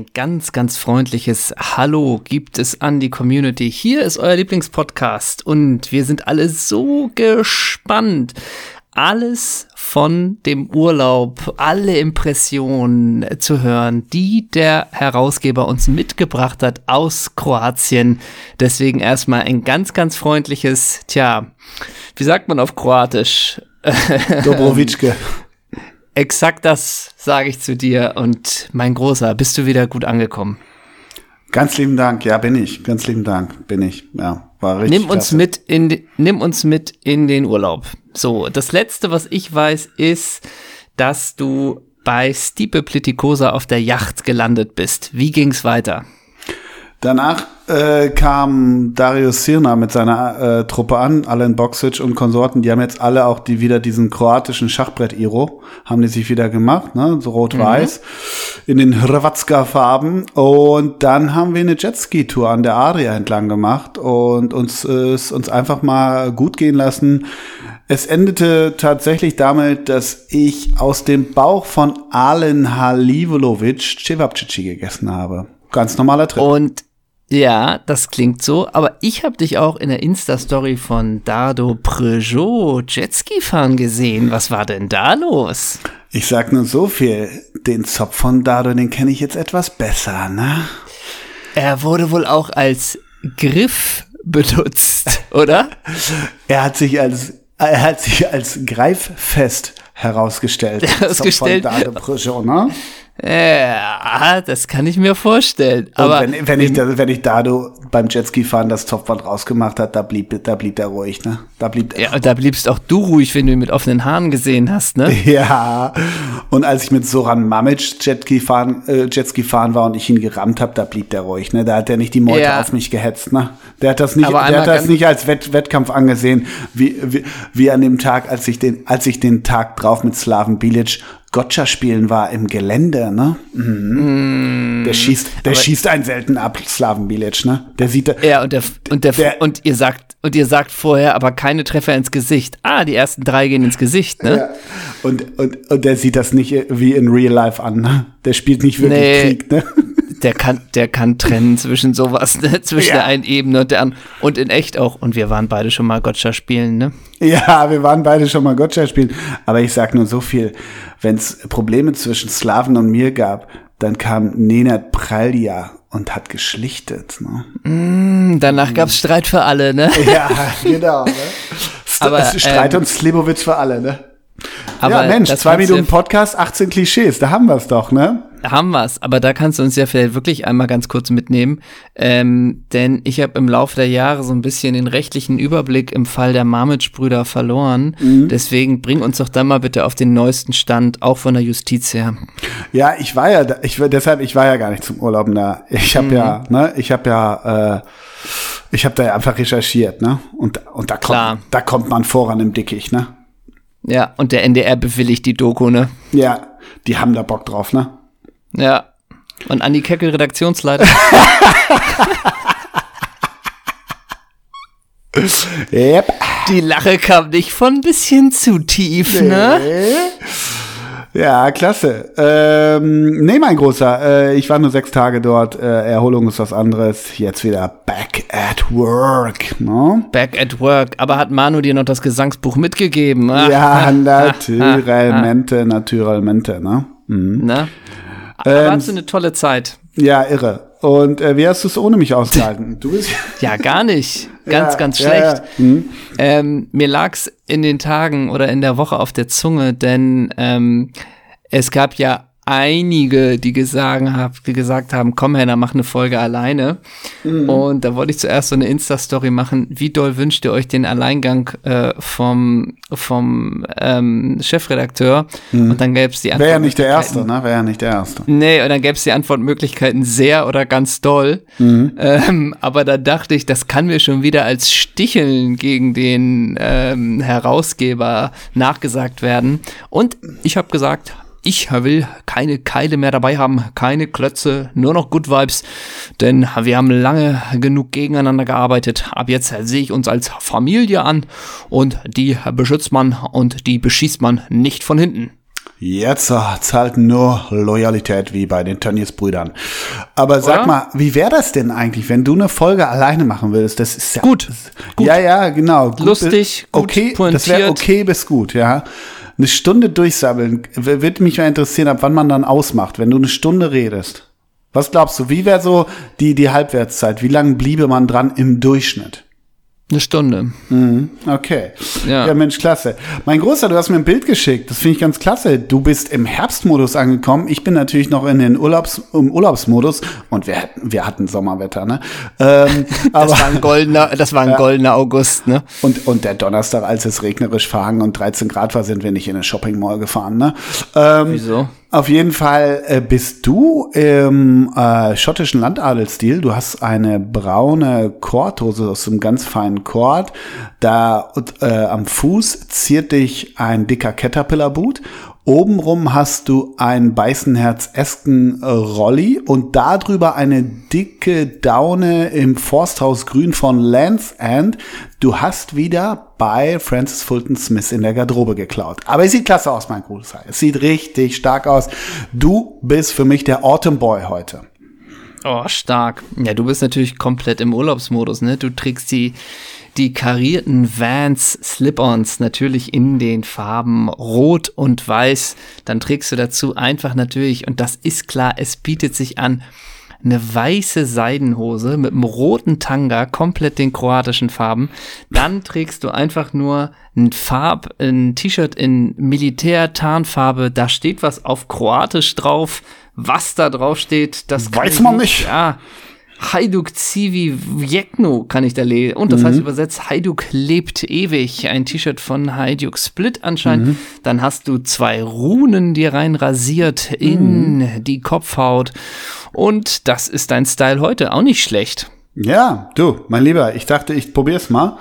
Ein ganz, ganz freundliches Hallo gibt es an die Community. Hier ist euer Lieblingspodcast und wir sind alle so gespannt. Alles von dem Urlaub, alle Impressionen zu hören, die der Herausgeber uns mitgebracht hat aus Kroatien. Deswegen erstmal ein ganz, ganz freundliches, tja, wie sagt man auf Kroatisch? Dobrowitschke. Exakt das sage ich zu dir und mein Großer, bist du wieder gut angekommen? Ganz lieben Dank, ja, bin ich. Ganz lieben Dank, bin ich. Ja, war richtig. Nimm uns klasse. mit in, nimm uns mit in den Urlaub. So, das letzte, was ich weiß, ist, dass du bei Stipe Plitikosa auf der Yacht gelandet bist. Wie ging's weiter? Danach äh, kam Darius Sirna mit seiner äh, Truppe an, Alan Boxic und Konsorten. Die haben jetzt alle auch die wieder diesen kroatischen Schachbrett-Iro, haben die sich wieder gemacht, ne? so rot-weiß, in den Hrvatska-Farben. Und dann haben wir eine Jetski-Tour an der Adria entlang gemacht und uns äh, uns einfach mal gut gehen lassen. Es endete tatsächlich damit, dass ich aus dem Bauch von Alen Halivulovic Cevapcici gegessen habe. Ganz normaler Trip. Und ja, das klingt so, aber ich habe dich auch in der Insta-Story von Dardo Peugeot Jetski fahren gesehen. Was war denn da los? Ich sag nur so viel. Den Zopf von Dado, den kenne ich jetzt etwas besser, ne? Er wurde wohl auch als Griff benutzt, oder? Er hat sich als, er hat sich als Greiffest herausgestellt. Herausgestellt. Zopf von Dado Peugeot, ne? Ja, das kann ich mir vorstellen. Aber wenn, wenn ich, da, wenn ich Dado beim Jetski fahren das Zopfband rausgemacht hat, da blieb, da blieb er ruhig, ne? Da blieb ja, und da bliebst auch du ruhig, wenn du ihn mit offenen Haaren gesehen hast, ne? Ja, und als ich mit Soran Mamic Jetski fahren, äh, Jetski fahren war und ich ihn gerammt habe, da blieb der ruhig, ne? Da hat er nicht die Meute Ja. auf mich gehetzt, ne? Der hat das nicht, der hat das nicht als Wett, Wettkampf angesehen, wie, wie, wie an dem Tag, als ich den, als ich den Tag drauf mit Slaven Bilic Gotcha spielen war im Gelände, ne? Mhm. der schießt, der schießt einen selten ab, Slaven Bilic, ne? Der sieht, da- Ja, und der, und der, Der- und ihr sagt, und ihr sagt vorher aber keine Treffer ins Gesicht. Ah, die ersten drei gehen ins Gesicht, ne? Ja. Und, und, und der sieht das nicht wie in Real Life an, ne? Der spielt nicht wirklich Nee. Krieg, ne? Der kann, der kann trennen zwischen sowas, ne? Zwischen Ja. der einen Ebene und der anderen. Und in echt auch. Und wir waren beide schon mal Gotcha spielen, ne? Ja, wir waren beide schon mal Gotcha spielen. Aber ich sag nur so viel. Wenn es Probleme zwischen Slaven und mir gab, dann kam Nenad Pralja und hat geschlichtet. Ne? Danach gab's Streit für alle, ne? Ja, genau. Ne? Aber, Streit ähm, und Slivovitz für alle, ne? Aber ja, Mensch, zwei Minuten Podcast, 18 Klischees, da haben wir es doch, ne? Haben wir's, aber da kannst du uns ja vielleicht wirklich einmal ganz kurz mitnehmen, ähm, denn ich habe im Laufe der Jahre so ein bisschen den rechtlichen Überblick im Fall der Marmitsch-Brüder verloren. Deswegen bring uns doch dann mal bitte auf den neuesten Stand, auch von der Justiz her. Ja, ich war ja, ich deshalb, ich war ja gar nicht zum Urlauben da. Ich habe ja, ne, ich habe ja, äh, ich habe da ja einfach recherchiert, ne? Und und da Klar. kommt, da kommt man voran im Dickicht, ne? Ja, und der NDR bewilligt die Doku, ne? Ja, die haben da Bock drauf, ne? Ja. Und Andi Keckel, Redaktionsleiter. Yep. die Lache kam nicht von ein bisschen zu tief, ne? Ja, klasse. Ähm, nee, mein Großer, äh, ich war nur sechs Tage dort. Äh, Erholung ist was anderes. Jetzt wieder back at work. Ne? Back at work. Aber hat Manu dir noch das Gesangsbuch mitgegeben? Ah, Ja, naturalmente, naturalmente, ne? Mhm. Ne? Aber hast du eine tolle Zeit? Ja, irre. Und äh, wie hast du es ohne mich ausgehalten? Du bist Ja, gar nicht. Ganz, Ja, ganz schlecht. ja. Mhm. Ähm, mir lag's in den Tagen oder in der Woche auf der Zunge, denn ähm, es gab ja einige, die, gesagt hab, gesagt haben, komm Henna, mach eine Folge alleine. Mhm. Und da wollte ich zuerst so eine Insta-Story machen. Wie doll wünscht ihr euch den Alleingang äh, vom, vom ähm, Chefredakteur? Und dann gäbe es die Antwort. Mhm. Wäre ja nicht der Erste, ne? Wäre ja nicht der Erste. Nee, und dann gäbe es die Antwortmöglichkeiten sehr oder ganz doll. Ähm, aber da dachte ich, das kann mir schon wieder als Sticheln gegen den ähm, Herausgeber nachgesagt werden. Und ich habe gesagt, ich will keine Keile mehr dabei haben, keine Klötze, nur noch Good Vibes, denn wir haben lange genug gegeneinander gearbeitet. Ab jetzt sehe ich uns als Familie an und die beschützt man und die beschießt man nicht von hinten. Jetzt zahlt nur Loyalität wie bei den Tönnies-Brüdern. Aber sag Oder? mal, wie wäre das denn eigentlich, wenn du eine Folge alleine machen würdest? Das ist ja Gut, gut. Ja, ja, genau. Gut, Lustig, gut okay, das wäre pointiert. okay bis gut, ja. Eine Stunde durchsabbeln, w- würde mich mal interessieren, ab wann man dann ausmacht, wenn du eine Stunde redest. Was glaubst du, wie wäre so die, die Halbwertszeit? Wie lange bliebe man dran im Durchschnitt? Eine Stunde. Okay. Ja. Ja. Mensch, klasse. Mein Großer, du hast mir ein Bild geschickt. Das finde ich ganz klasse. Du bist im Herbstmodus angekommen. Ich bin natürlich noch in den Urlaubs, im Urlaubsmodus. Und wir, hatten- wir hatten Sommerwetter, ne? Ähm, aber, Das war ein goldener, das war ein goldener August, ne? und, und der Donnerstag, als es regnerisch verhangen und 13 Grad war, sind wir nicht in eine Shopping Mall gefahren, ne? Ähm, Wieso? Auf jeden Fall äh, bist du im äh, schottischen Landadelsstil. Du hast eine braune Kordhose aus einem ganz feinen Kord. Da äh, am Fuß ziert dich ein dicker Caterpillar-Boot. Obenrum hast du einen Beißenherz-esken äh, Rolli und darüber eine dicke Daune im Forsthaus Grün von Land's End. Du hast wieder bei Francis Fulton Smith in der Garderobe geklaut. Aber es sieht klasse aus, mein Großer. Es sieht richtig stark aus. Du bist für mich der Autumn Boy heute. Oh, stark. Ja, du bist natürlich komplett im Urlaubsmodus, ne? Du trägst die, die karierten Vans Slip-Ons natürlich in den Farben Rot und Weiß. Dann trägst du dazu einfach natürlich, und das ist klar, es bietet sich an, eine weiße Seidenhose mit einem roten Tanga, komplett den kroatischen Farben. Dann trägst du einfach nur ein Farb, ein T-Shirt in Militär-Tarnfarbe. Da steht was auf Kroatisch drauf. Was da drauf steht, das Weiß man nicht. Ja. Hajduk Civi Vjekno kann ich da lesen. Und das heißt übersetzt, Hajduk lebt ewig. Ein T-Shirt von Hajduk Split anscheinend. Dann hast du zwei Runen dir rein rasiert in die Kopfhaut. Und das ist dein Style heute. Auch nicht schlecht. Ja, du, mein Lieber, ich dachte, ich probier's mal.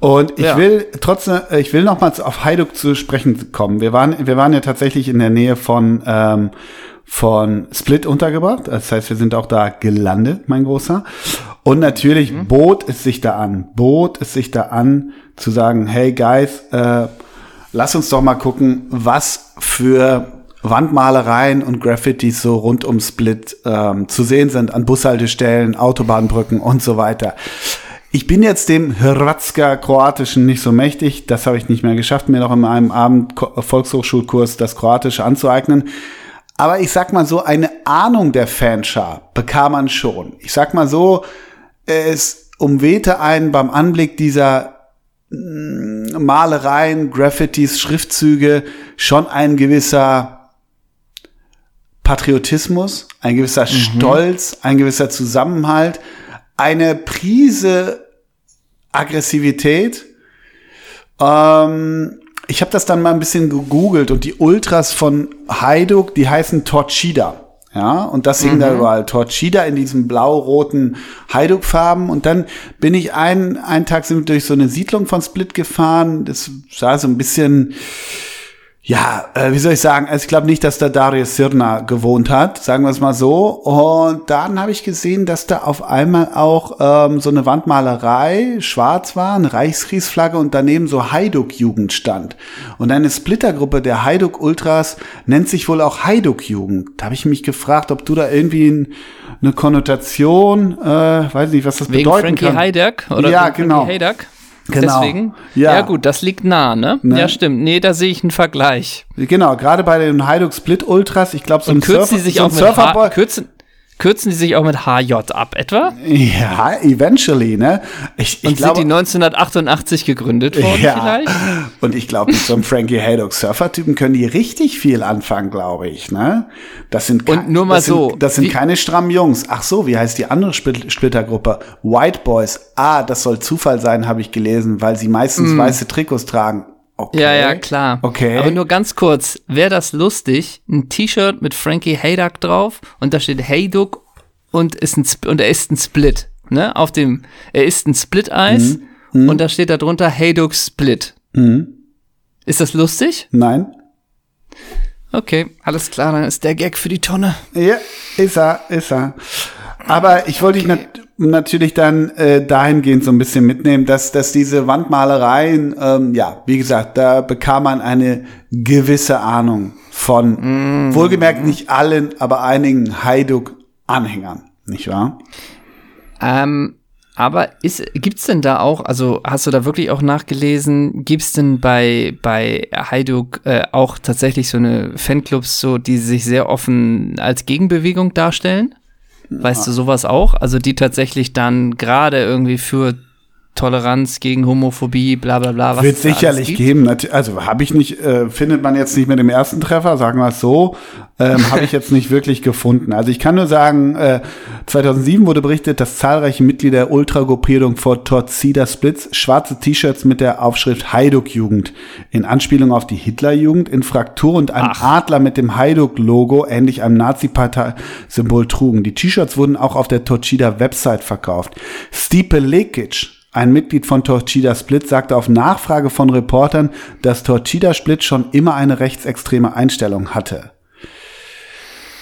Und ich Ja. will trotzdem, äh, ich will nochmals auf Hajduk zu sprechen kommen. Wir waren, wir waren ja tatsächlich in der Nähe von, ähm, von Split untergebracht. Das heißt, wir sind auch da gelandet, mein Großer. Und natürlich bot es sich da an, bot es sich da an, zu sagen, hey Guys, äh, lass uns doch mal gucken, was für Wandmalereien und Graffitis so rund um Split ähm, zu sehen sind an Bushaltestellen, Autobahnbrücken und so weiter. Ich bin jetzt dem Hrvatska Kroatischen nicht so mächtig. Das habe ich nicht mehr geschafft, mir noch in einem Abend Volkshochschulkurs das Kroatische anzueignen. Aber ich sag mal so, eine Ahnung der Fanschar bekam man schon. Ich sag mal so, es umwehte einen beim Anblick dieser mm, Malereien, Graffitis, Schriftzüge schon ein gewisser Patriotismus, ein gewisser Stolz, ein gewisser Zusammenhalt, eine Prise Aggressivität. Ähm, ich habe das dann mal ein bisschen gegoogelt und die Ultras von Hajduk, die heißen Torcida. Ja, und das hing da überall. Torcida in diesem blau-roten Hajduk-Farben. Und dann bin ich einen, einen Tag sind wir durch so eine Siedlung von Split gefahren. Das sah so ein bisschen, ja, äh, wie soll ich sagen, also ich glaube nicht, dass da Darius Sirna gewohnt hat, sagen wir es mal so. Und dann habe ich gesehen, dass da auf einmal auch ähm, so eine Wandmalerei schwarz war, eine Reichskriegsflagge und daneben so Hajduk-Jugend stand. Und eine Splittergruppe der Hajduk Ultras nennt sich wohl auch Hajduk-Jugend. Da habe ich mich gefragt, ob du da irgendwie ein, eine Konnotation, äh, weiß nicht, was das Wegen bedeuten Frankie kann. Heidak? Oder Ja, genau. Frankie Heidak? Genau. Deswegen? Ja. Ja. gut, das liegt nah, ne? Ne? Ja, stimmt. Nee, da sehe ich einen Vergleich. Genau, gerade bei den Hajduk Split Ultras, ich glaube so ein Surfer, so ein Surferboy, kürzen, kürzen die sich auch mit HJ ab etwa? Ja, eventually, ne? Ich, ich Und glaube, sind die 1988 gegründet worden ja. vielleicht? Und ich glaube, mit so einem Frankie Haydock Surfer-Typen können die richtig viel anfangen, glaube ich, ne? Das sind Und nur mal das so, Sind, das sind wie- keine strammen Jungs. Ach so, wie heißt die andere Split Splittergruppe? White Boys. Ah, das soll Zufall sein, habe ich gelesen, weil sie meistens weiße Trikots tragen. Okay. Ja, ja, klar. Okay. Aber nur ganz kurz, wäre das lustig, ein T-Shirt mit Frankie Hayduck drauf und da steht Hayduck und, ist ein, Sp- und er ist ein Split. Ne? Auf dem, er ist ein Split-Eis Mhm. und da steht da drunter Hayduck Split. Ist das lustig? Nein? Okay, alles klar, dann ist der Gag für die Tonne. Ja, ist er, ist er. Aber ich wollte dich, nat natürlich dann äh, dahingehend so ein bisschen mitnehmen, dass, dass diese Wandmalereien, ähm, ja, wie gesagt, da bekam man eine gewisse Ahnung von, mm. wohlgemerkt nicht allen, aber einigen Hajduk-Anhängern, nicht wahr? Ähm, aber ist, gibt's denn da auch, also hast du da wirklich auch nachgelesen, gibt's denn bei, bei Hajduk äh, auch tatsächlich so eine Fanclubs, so, die sich sehr offen als Gegenbewegung darstellen? Weißt du sowas auch? Also die tatsächlich dann gerade irgendwie für Toleranz gegen Homophobie, bla bla bla. Was Wird sicherlich geben. Also habe ich nicht, äh, findet man jetzt nicht mit dem ersten Treffer, sagen wir es so, ähm, habe ich jetzt nicht wirklich gefunden. Also ich kann nur sagen, äh, 2007 wurde berichtet, dass zahlreiche Mitglieder der Ultragruppierung vor Torcida Splits schwarze T-Shirts mit der Aufschrift Hajduk-Jugend in Anspielung auf die Hitlerjugend in Fraktur und einem Ach. Adler mit dem Hajduk-Logo ähnlich einem Nazi-Partei-Symbol trugen. Die T-Shirts wurden auch auf der Torcida-Website verkauft. Stipe Lekic ein Mitglied von Torcida Split sagte auf Nachfrage von Reportern, dass Torcida Split schon immer eine rechtsextreme Einstellung hatte.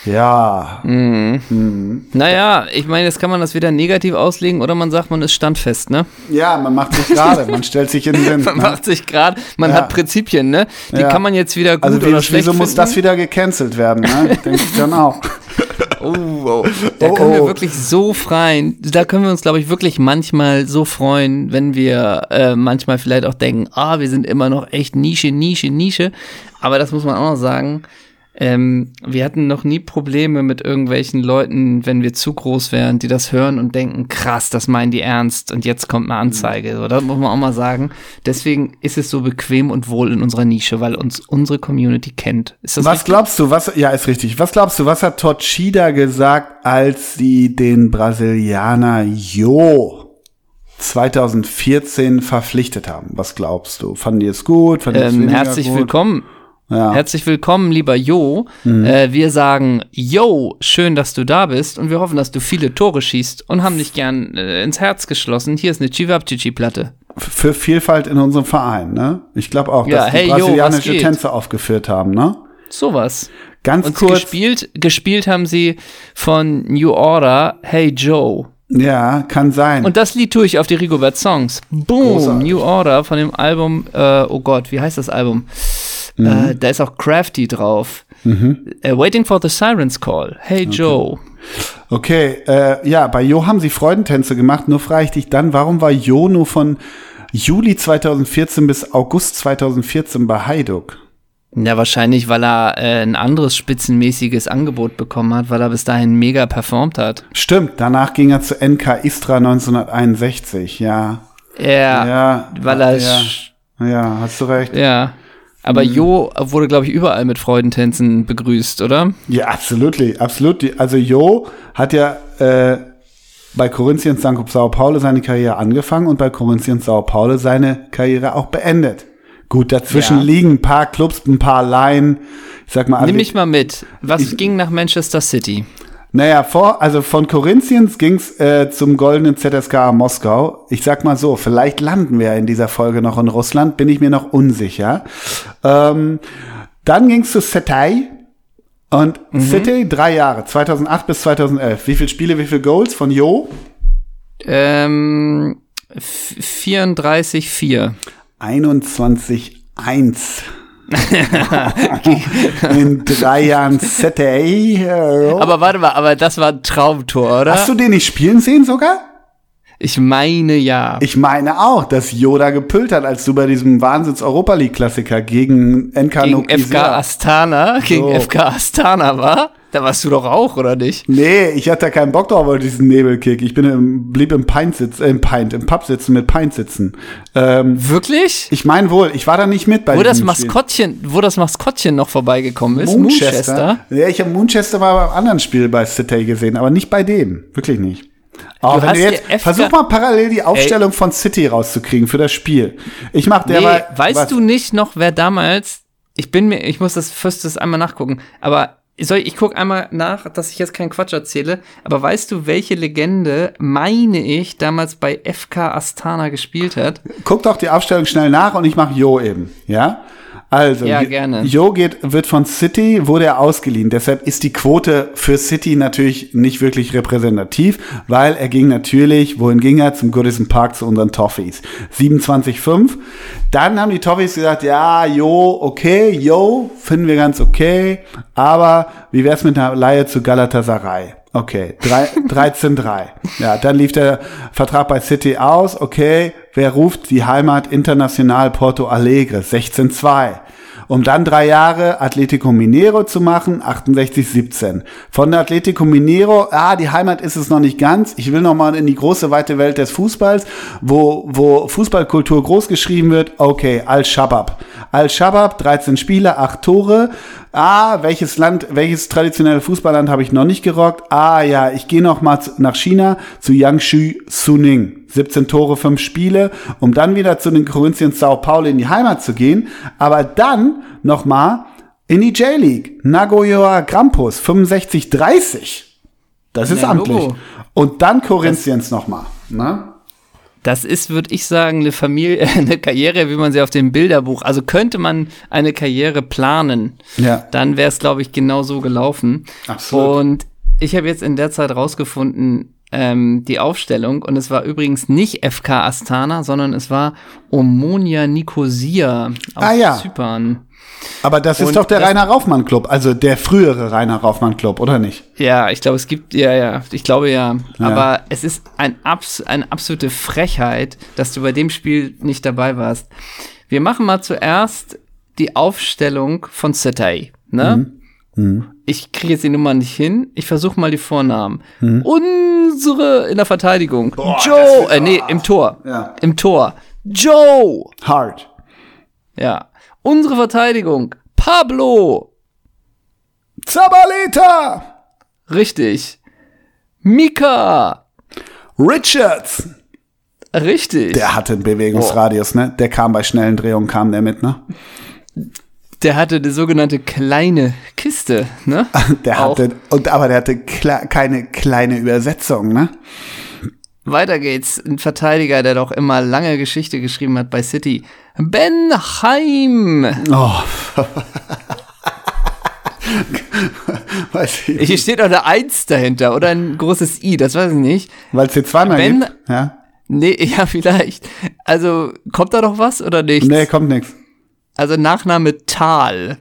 Ja. Mhm. Mhm. Naja, ich meine, jetzt kann man das wieder negativ auslegen oder man sagt, man ist standfest, ne? Ja, man macht sich gerade, man stellt sich in den Sinn. man ne? macht sich gerade, man ja. hat Prinzipien, ne? Die ja. kann man jetzt wieder gut also, oder schlecht Wieso muss das wieder gecancelt werden, ne? Denke ich dann auch. Oh, oh. Da oh, können wir oh. wirklich so freuen. Da können wir uns, glaube ich, wirklich manchmal so freuen, wenn wir äh, manchmal vielleicht auch denken, ah, wir sind immer noch echt Nische, Nische, Nische. Aber das muss man auch noch sagen. Ähm, wir hatten noch nie Probleme mit irgendwelchen Leuten, wenn wir zu groß wären, die das hören und denken, krass, das meinen die ernst und jetzt kommt eine Anzeige. So, das muss man auch mal sagen. Deswegen ist es so bequem und wohl in unserer Nische, weil uns unsere Community kennt. was richtig? glaubst du, was, ja, ist richtig. Was glaubst du, was hat Torcida gesagt, als sie den Brasilianer Jo 2014 verpflichtet haben? Was glaubst du? Fanden die es gut? Ähm, herzlich gut? willkommen. Ja. Herzlich willkommen, lieber Jo. Mhm. Äh, wir sagen, Jo, schön, dass du da bist und wir hoffen, dass du viele Tore schießt und haben dich gern äh, ins Herz geschlossen. Hier ist eine Chivapchichi-Platte. Für Vielfalt in unserem Verein, ne? Ich glaube auch, ja, dass hey, die brasilianische jo, Tänze aufgeführt haben, ne? Sowas. Ganz und kurz. Gespielt, gespielt haben sie von New Order, Hey Joe. Ja, kann sein. Und das Lied tue ich auf die Rigobert Songs. Boom, Großartig. New Order von dem Album, äh, oh Gott, wie heißt das Album? Mhm. Äh, da ist auch Crafty drauf. Mhm. Uh, Waiting for the Sirens Call. Hey okay. Joe. Okay, äh, ja, bei Jo haben sie Freudentänze gemacht. Nur frage ich dich dann, warum war Jo nur von Juli 2014 bis August 2014 bei Hajduk? Ja, wahrscheinlich, weil er äh, ein anderes spitzenmäßiges Angebot bekommen hat, weil er bis dahin mega performt hat. Stimmt, danach ging er zu NK Istra 1961, ja. Ja, ja weil er. Ja, ja, hast du recht. Ja. Aber mhm. Jo wurde, glaube ich, überall mit Freudentänzen begrüßt, oder? Ja, absolut, absolut. Also Jo hat ja äh, bei Corinthians. Sao Paulo seine Karriere angefangen und bei Corinthians Sao Paulo seine Karriere auch beendet. Gut, dazwischen ja. liegen ein paar Clubs, ein paar Laien. Ich sag mal, Nimm also mich mal mit. Was ich, ging nach Manchester City? Naja, vor, also von Corinthians ging's äh, zum goldenen ZSK Moskau. Ich sag mal so, vielleicht landen wir in dieser Folge noch in Russland, bin ich mir noch unsicher. Ähm, dann ging's zu Setay. Und mhm. City drei Jahre, 2008 bis 2011. Wie viele Spiele, wie viele Goals von Jo? Ähm, 34-4. 21-1. in drei Jahren City. Aber warte mal, aber das war ein Traumtor, oder? Hast du den nicht spielen sehen sogar? Ich meine ja. Ich meine auch, dass Yoda gepüllt hat, als du bei diesem Wahnsinns-Europa League-Klassiker gegen NK Gegen FK Astana, gegen so. FK Astana war. Da warst du doch auch, oder nicht? Nee, ich hatte keinen Bock drauf auf diesen Nebelkick. Ich bin im, blieb im Pint sitzen, äh, im Pint, im Pub sitzen mit Pint sitzen. Ähm, Wirklich? Ich meine wohl, ich war da nicht mit bei wo das Maskottchen, Spiel. Wo das Maskottchen noch vorbeigekommen ist, Moonchester. Moonchester. Ja, ich habe Moonchester mal beim anderen Spiel bei City gesehen, aber nicht bei dem. Wirklich nicht. Oh, wenn du jetzt, versuch mal parallel die Aufstellung Ey. von City rauszukriegen für das Spiel. Ich mach der nee, Weißt was? du nicht noch, wer damals, ich bin mir, ich muss das fürst das einmal nachgucken, aber soll ich, ich guck einmal nach, dass ich jetzt keinen Quatsch erzähle, aber weißt du, welche Legende, meine ich, damals bei FK Astana gespielt hat? Guck doch die Aufstellung schnell nach und ich mach Jo eben, ja? Also, Ja, Jo- gerne. Jo geht, wird von City, wurde er ausgeliehen. Deshalb ist die Quote für City natürlich nicht wirklich repräsentativ, weil er ging natürlich, wohin ging er? Zum Goodison Park zu unseren Toffees. 27,5. Dann haben die Toffees gesagt, ja, Jo, okay, Jo, finden wir ganz okay, aber wie wär's mit einer Leihe zu Galatasaray? Okay, drei- 13,3. Ja, dann lief der Vertrag bei City aus. Okay, wer ruft die Heimat International Porto Alegre? 16,2. Um dann drei Jahre Atletico Mineiro zu machen, 68,17. Von der Atletico Mineiro, ah, die Heimat ist es noch nicht ganz. Ich will noch mal in die große, weite Welt des Fußballs, wo, wo Fußballkultur groß geschrieben wird. Okay, Al-Shabaab. Al-Shabaab, 13 Spiele, 8 Tore. Ah, welches Land, welches traditionelle Fußballland habe ich noch nicht gerockt? Ah, ja, ich gehe noch mal nach China zu Yangshu Suning. 17 Tore, 5 Spiele, um dann wieder zu den Corinthians Sao Paulo in die Heimat zu gehen, aber dann noch mal in die J-League. Nagoya Grampus, 65-30. Das ist Ja, amtlich. Logo. Und dann Corinthians noch mal. Ne? Das ist, würde ich sagen, eine Familie, eine Karriere, wie man sie auf dem Bilderbuch, also könnte man eine Karriere planen, Ja. dann wäre es, glaube ich, genau so gelaufen. Absolut. Und ich habe jetzt in der Zeit rausgefunden, ähm, die Aufstellung, und es war übrigens nicht FK Astana, sondern es war Omonia Nicosia aus Ah, ja. Zypern. Aber das ist Und doch der Rainer Raufmann Club, also der frühere Rainer Raufmann Club, oder nicht? Ja, ich glaube, es gibt, ja, ja, ich glaube ja. Ja. Aber es ist ein abs eine absolute Frechheit, dass du bei dem Spiel nicht dabei warst. Wir machen mal zuerst die Aufstellung von Setay, ne? Mhm. Ich kriege jetzt die Nummer nicht hin. Ich versuche mal die Vornamen. Mhm. Unsere in der Verteidigung. das Joe, wird- äh, nee, im Tor. Ja. Im Tor. Joe. Hard. Ja. Unsere Verteidigung. Pablo. Zabaleta! Richtig. Mika. Richards! Richtig. Der hatte einen Bewegungsradius, ne? Der kam bei schnellen Drehungen, kam der mit, ne? Der hatte die sogenannte kleine Kiste, ne? Der Auch. hatte, und, aber der hatte kle keine kleine Übersetzung, ne? Weiter geht's. Ein Verteidiger, der doch immer lange Geschichte geschrieben hat bei City. Ben Heim. Oh. weiß ich. Hier steht auch eine Eins dahinter oder ein großes I, das weiß ich nicht. Weil es hier zweimal Ben- gibt. Ja. Nee, ja, vielleicht. Also, kommt da noch was oder nicht? Nee, kommt nix. Also Nachname Tal.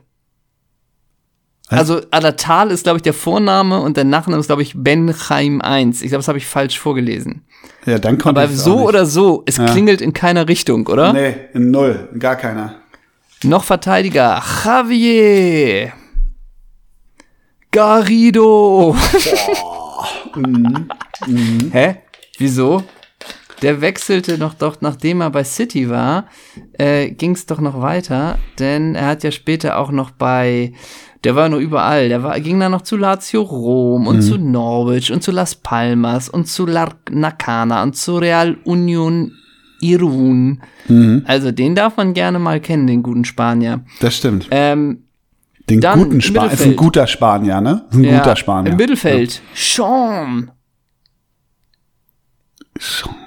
Also, aber Tal ist, glaube ich, der Vorname und der Nachname ist, glaube ich, Benheim 1. Ich glaube, das habe ich falsch vorgelesen. Ja, dann kommt Aber so oder so, es klingelt in keiner Richtung, oder? Nee, in null. Gar keiner. Noch Verteidiger. Javier. Garrido. Hä? Wieso? Der wechselte noch doch, nachdem er bei City war, äh, ging es doch noch weiter, denn er hat ja später auch noch bei, der war nur überall, der war, ging dann noch zu Lazio Rom und zu Norwich und zu Las Palmas und zu Larnacana und zu Real Union Irun. Also den darf man gerne mal kennen, den guten Spanier. Das stimmt. Ähm, Den dann guten Spanier. Ist ein guter Spanier, ne? Ist ein ja, guter Spanier. Im Mittelfeld. Sean. Sean.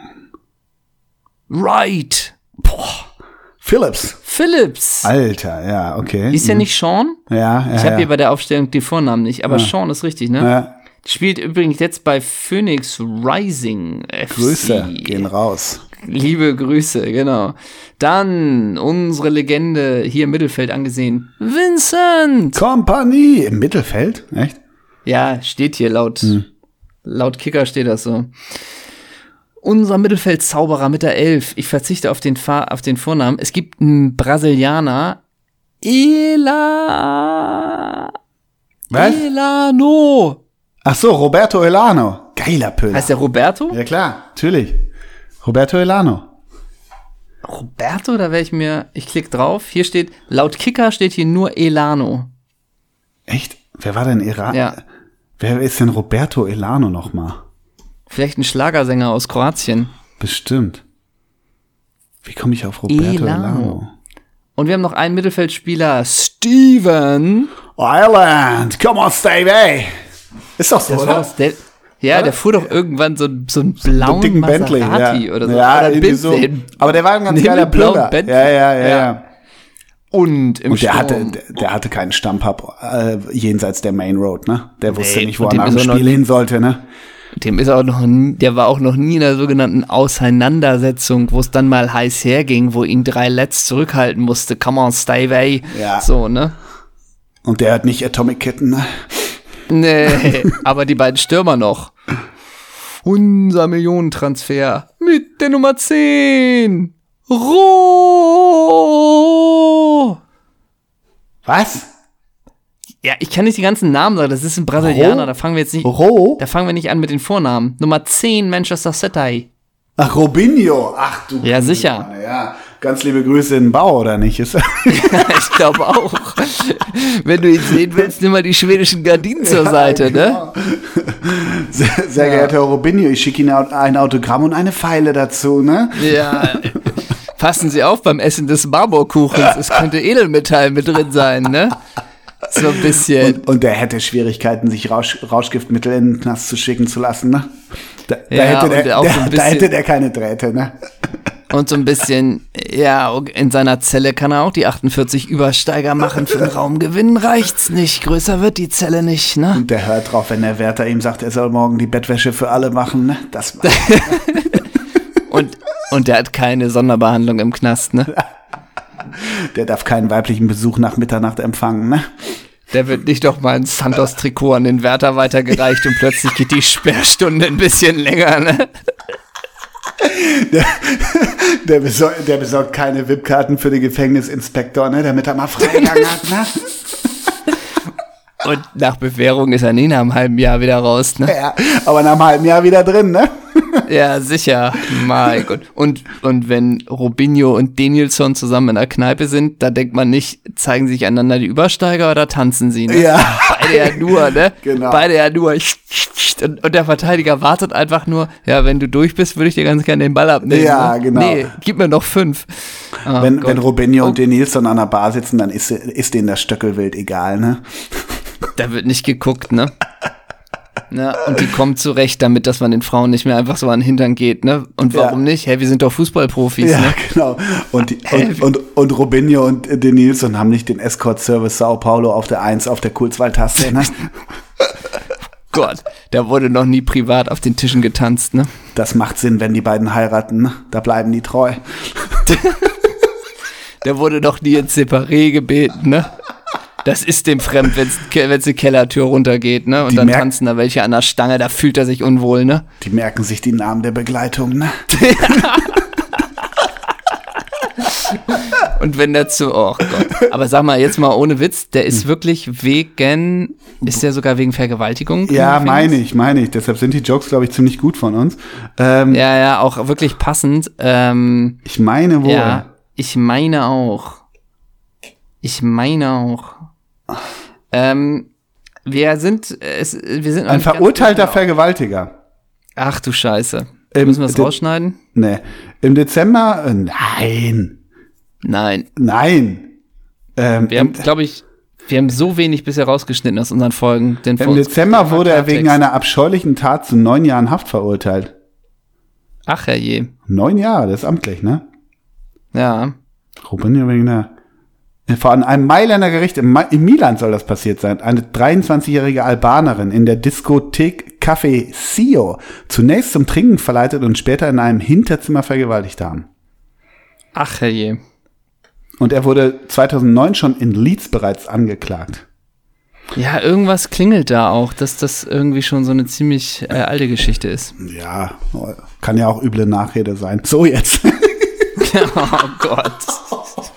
Wright. Phillips. Phillips. Alter, ja, okay. Ist ja nicht Sean? Ja, ja. Ich habe ja. hier bei der Aufstellung die Vornamen nicht, aber Sean ist richtig, ne? ja. Spielt übrigens jetzt bei Phoenix Rising FC. Grüße gehen raus. Liebe Grüße, genau. Dann unsere Legende hier im Mittelfeld angesehen. Vincent! Kompanie im Mittelfeld? Echt? Ja, steht hier laut, Hm. laut Kicker steht das so. Unser Mittelfeldzauberer mit der Elf. Ich verzichte auf den, Fa auf den Vornamen. Es gibt einen Brasilianer. Ela. Was? Elano. Ach so, Roberto Elano. Geiler Pöller. Heißt der Roberto? ja klar, natürlich. Roberto Elano. Roberto, da wäre ich mir, ich klicke drauf. Hier steht, laut Kicker steht hier nur Elano. Echt? Wer war denn Iran? Ja. Wer ist denn Roberto Elano nochmal? Vielleicht ein Schlagersänger aus Kroatien. Bestimmt. Wie komme ich auf Roberto Elano. Und wir haben noch einen Mittelfeldspieler, Steven. Ireland, come on, Stevie. Ist doch so, Das oder? Der, ja, der fuhr doch irgendwann so, so einen blauen dicken Bentley, Maserati ja. oder so. Ja, oder so. Aber der war ein ganz Einen geiler Plünder. Bentley. Ja, ja, ja, Ja. Und im Und der Sturm. hatte, der, der hatte keinen Stammpub äh, jenseits der Main Road, ne? Der wusste Nee, nicht, wo er nach dem Spiel hin sollte, ne? Dem ist auch noch, nie- der war auch noch nie in einer sogenannten Auseinandersetzung, wo es dann mal heiß herging, wo ihn drei Let's zurückhalten musste. Come on, stay away. Ja. So, ne? Und der hat nicht Atomic Kitten, ne? Nee, aber die beiden Stürmer noch. Unser Millionentransfer mit der Nummer 10. Roh. Was? Ja, ich kann nicht die ganzen Namen sagen. Das ist ein Brasilianer. Roh? Da fangen wir jetzt nicht. Ro? Da fangen wir nicht an mit den Vornamen. Nummer 10 Manchester City. Ach, Robinho. Ach du. Ja, sicher. Ja, ganz liebe Grüße in den Bau, oder nicht? Ist, ich glaube auch. Wenn du ihn sehen willst, nimm mal die schwedischen Gardinen zur Seite, ne? sehr, sehr geehrter Herr Robinho, ich schicke Ihnen ein Autogramm und eine Pfeile dazu, ne? Ja. Passen Sie auf beim Essen des Marmorkuchens. Es könnte Edelmetall mit drin sein, ne? So ein bisschen. Und, und der hätte Schwierigkeiten, sich Rausch, Rauschgiftmittel in den Knast zu schicken zu lassen, ne? Da, da, Ja, hätte, der, auch so der, ein da bisschen- hätte der keine Drähte, ne? Und so ein bisschen, ja, in seiner Zelle kann er auch die 48 Übersteiger machen. Für den Raumgewinn reicht's nicht. Größer wird die Zelle nicht, ne? Und der hört drauf, wenn der Wärter ihm sagt, er soll morgen die Bettwäsche für alle machen, ne? Das Und, und der hat keine Sonderbehandlung im Knast, ne? der darf keinen weiblichen Besuch nach Mitternacht empfangen, ne? Der wird nicht doch mal ein Santos-Trikot an den Wärter weitergereicht und plötzlich geht die Sperrstunde ein bisschen länger, ne? Der, besor der besorgt keine VIP-Karten für den Gefängnisinspektor, ne? Damit er mal Freigang hat, ne? Und nach Bewährung ist er nie nach einem halben Jahr wieder raus, ne? Ja, aber nach einem halben Jahr wieder drin, ne? Ja, sicher. Mein Gott. Und, und wenn Robinho und Danielson zusammen in der Kneipe sind, da denkt man nicht, zeigen sich einander die Übersteiger oder tanzen sie, ne? Ja. Beide ja nur, ne? Genau. Beide ja nur. Und, und der Verteidiger wartet einfach nur, ja, wenn du durch bist, würde ich dir ganz gerne den Ball abnehmen. Ja, ne? genau. Nee, gib mir noch fünf. Oh wenn, Gott. wenn Robinho und Denilson an der Bar sitzen, dann ist, ist denen das Stöckelwild egal, ne? Da wird nicht geguckt, ne? Na, und die kommen zurecht damit, dass man den Frauen nicht mehr einfach so an den Hintern geht, ne? Und warum Ja. nicht? Hä, wir sind doch Fußballprofis, Ja, ne? genau. Und, die, und, und, und Robinho und Denilson haben nicht den Escort-Service Sao Paulo auf der 1 auf der Kurzwahltaste, ne? Gott, da wurde noch nie privat auf den Tischen getanzt, ne? Das macht Sinn, wenn die beiden heiraten, ne? Da bleiben die treu. Da wurde noch nie ins Separé gebeten, ne? Das ist dem fremd, wenn's, wenn's die Kellertür runtergeht, ne? Und Die dann tanzen da welche an der Stange, da fühlt er sich unwohl, ne? Die merken sich die Namen der Begleitung, ne? Und wenn dazu, oh Gott. Aber sag mal, jetzt mal ohne Witz, der ist wirklich wegen, ist der sogar wegen Vergewaltigung? Ja, meine ich, meine ich. Deshalb sind die Jokes, glaube ich, ziemlich gut von uns. Ähm, Ja, ja, auch wirklich passend. Ähm, Ich meine wohl. ja, ich meine auch. Ich meine auch. Ähm, wir sind, es, wir sind Ein verurteilter genau. Vergewaltiger. Ach du Scheiße. Ähm, Müssen wir das de- rausschneiden? Ne. Im Dezember, äh, nein, Nein. nein. Ähm, Wir haben, im, glaube ich, wir haben so wenig bisher rausgeschnitten aus unseren Folgen. Denn Im Dezember wurde er wegen einer abscheulichen Tat zu neun Jahren Haft verurteilt. Ach herrje. Neun Jahre, das ist amtlich, ne? Ja. Robinho wegen Vor einem Mailänder Gericht in, Milan soll das passiert sein. Eine 23-jährige Albanerin in der Diskothek Café Sio zunächst zum Trinken verleitet und später in einem Hinterzimmer vergewaltigt haben. Ach herrje. Und er wurde 2009 schon in Leeds bereits angeklagt. Ja, irgendwas klingelt da auch, dass das irgendwie schon so eine ziemlich äh, alte Geschichte ist. Ja, kann ja auch üble Nachrede sein. So jetzt. oh Gott.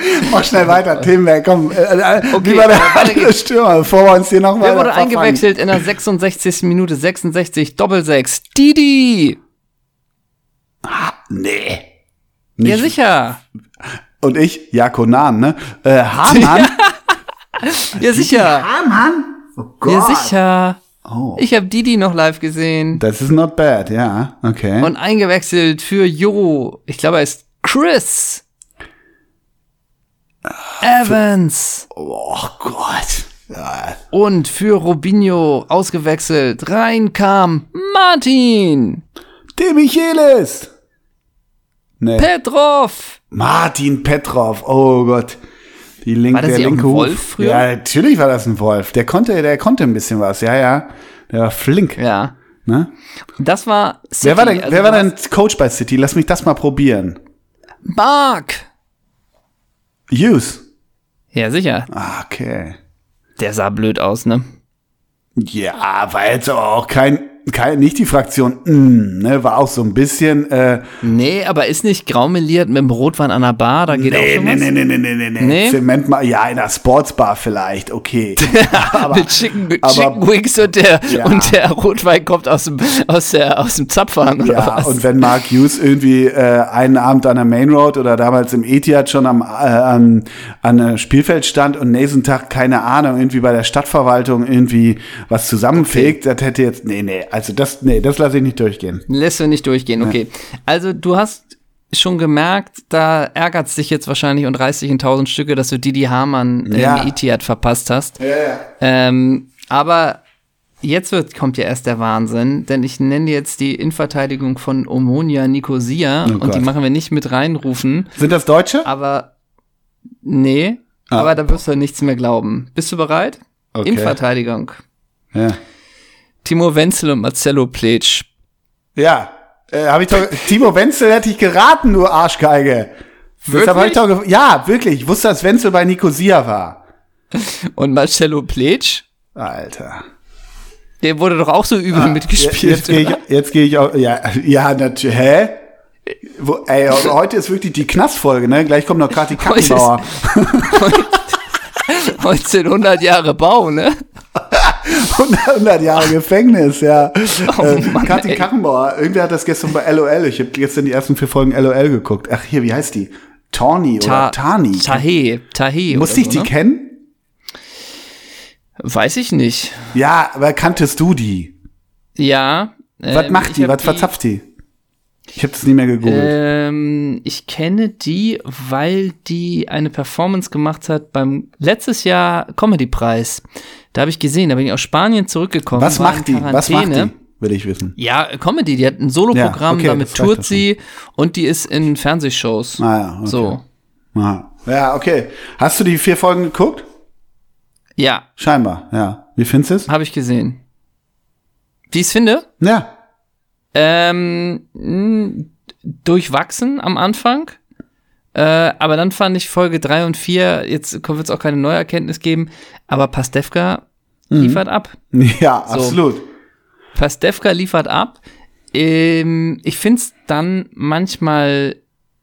Mach schnell weiter, Themenwerk, komm. Äh, äh, Okay, wie war der äh, andere. Stürmer, bevor wir uns hier noch Wer wurde eingewechselt in der 66. Minute 66 Doppelsechs? Didi! Nee. Ja, Nicht- sicher. Und ich, Jako Nahn, ne? Äh, Hamann? Ja, sicher. Hamann? Oh Gott. Ja, sicher. Oh. Ich habe Didi noch live gesehen. Das ist not bad, ja. Okay. Und eingewechselt für Jo. Ich glaube, er ist Chris. Evans. oh Gott. Ja. Und für Robinho ausgewechselt reinkam Martin. De Michelis. Nee. Petrov. Martin Petrov. Oh Gott. Die link, War das der linke ein Wolf früher? Ja, natürlich war das ein Wolf. Der konnte, der konnte ein bisschen was. Ja, ja. Der war flink. Ja. Ne? Das war City. Wer war denn, Also wer war denn Coach bei City? Lass mich das mal probieren. Mark. Hughes. Ja, sicher. Ah, okay. Der sah blöd aus, ne? Ja, war jetzt aber auch kein, kein nicht die Fraktion, mm, ne, war auch so ein bisschen, äh, Nee, aber ist nicht graumeliert mit dem Rotwein an der Bar, da geht auch nee, schon nee, was? nee, nee, nee, nee, nee, Nee? nee. Zement mal, ja, in einer Sportsbar vielleicht, okay. aber, mit Chicken, mit aber- Chicken Wings und der, Ja. und der Rotwein kommt aus dem, aus der, aus dem Zapfhahn oder ja, was? und wenn Mark Hughes irgendwie äh, einen Abend an der Main Road oder damals im Etihad schon am, äh, an, an einem Spielfeld stand und nächsten Tag, keine Ahnung, irgendwie bei der Stadtverwaltung irgendwie was zusammenfegt, das hätte jetzt, nee, nee, also das, nee, das lasse ich nicht durchgehen. Lässt du nicht durchgehen, okay. Also du hast schon gemerkt, da ärgert dich jetzt wahrscheinlich und reißt dich in tausend Stücke, dass du Didi Hamann Ja. im Etihad verpasst hast. Ja, ja. Ähm, aber jetzt wird, kommt ja erst der Wahnsinn, denn ich nenne jetzt die Innenverteidigung von Omonia Nicosia Oh und die machen wir nicht mit reinrufen, Sind das Deutsche? aber nee, Ah. aber da wirst du nichts mehr glauben. Bist du bereit? Okay. Innenverteidigung. Ja. Timo Wenzel und Marcelo Pletsch. Ja, äh, habe ich doch. Timo Wenzel hätte ich geraten, du Arschgeige. Deshalb hab ich doch ja, wirklich. Ich wusste, dass Wenzel bei Nicosia war. Und Marcelo Pletsch, Alter. der wurde doch auch so übel Ah, mitgespielt. Jetzt gehe ich, jetzt gehe ich auch. Ja, ja, natürlich. Hä? Wo, ey, heute ist wirklich die Knastfolge, ne? Gleich kommt noch gerade die Heute ist- Kackenbauer. 1900 Jahre Bau, ne? 100 Jahre Gefängnis, ja. Oh äh, Mann, Kathi ey. Kackenbauer, irgendwer hat das gestern bei LOL. Ich habe gestern die ersten vier Folgen LOL geguckt. Ach, hier, wie heißt die? Tawny oder Tani. Tahe. Tahe. Musste ich so, die ne? kennen? Weiß ich nicht. Ja, aber kanntest du die? Ja. Was ähm, macht die? Was verzapft die? Ich habe das nie mehr gegoogelt. Ähm, ich kenne die, weil die eine Performance gemacht hat beim letztes Jahr Comedy-Preis. Da habe ich gesehen, da bin ich aus Spanien zurückgekommen. Was macht die? Was macht die? Will ich wissen. Ja, Comedy, die hat ein Soloprogramm, Ja, okay, damit tourt sie und die ist in Fernsehshows. Ah ja, okay. So. Aha. Ja, okay. Hast du die vier Folgen geguckt? Ja, Scheinbar, ja. Wie findest du es? habe ich gesehen. Wie ich es finde? Ja. Ähm, durchwachsen am Anfang. Äh, aber dann fand ich Folge 3 und 4, jetzt wird es auch keine neue Erkenntnis geben, aber Pastewka Mhm. liefert ab. Ja, absolut. Pastewka liefert ab. Ähm, ich finde es dann manchmal,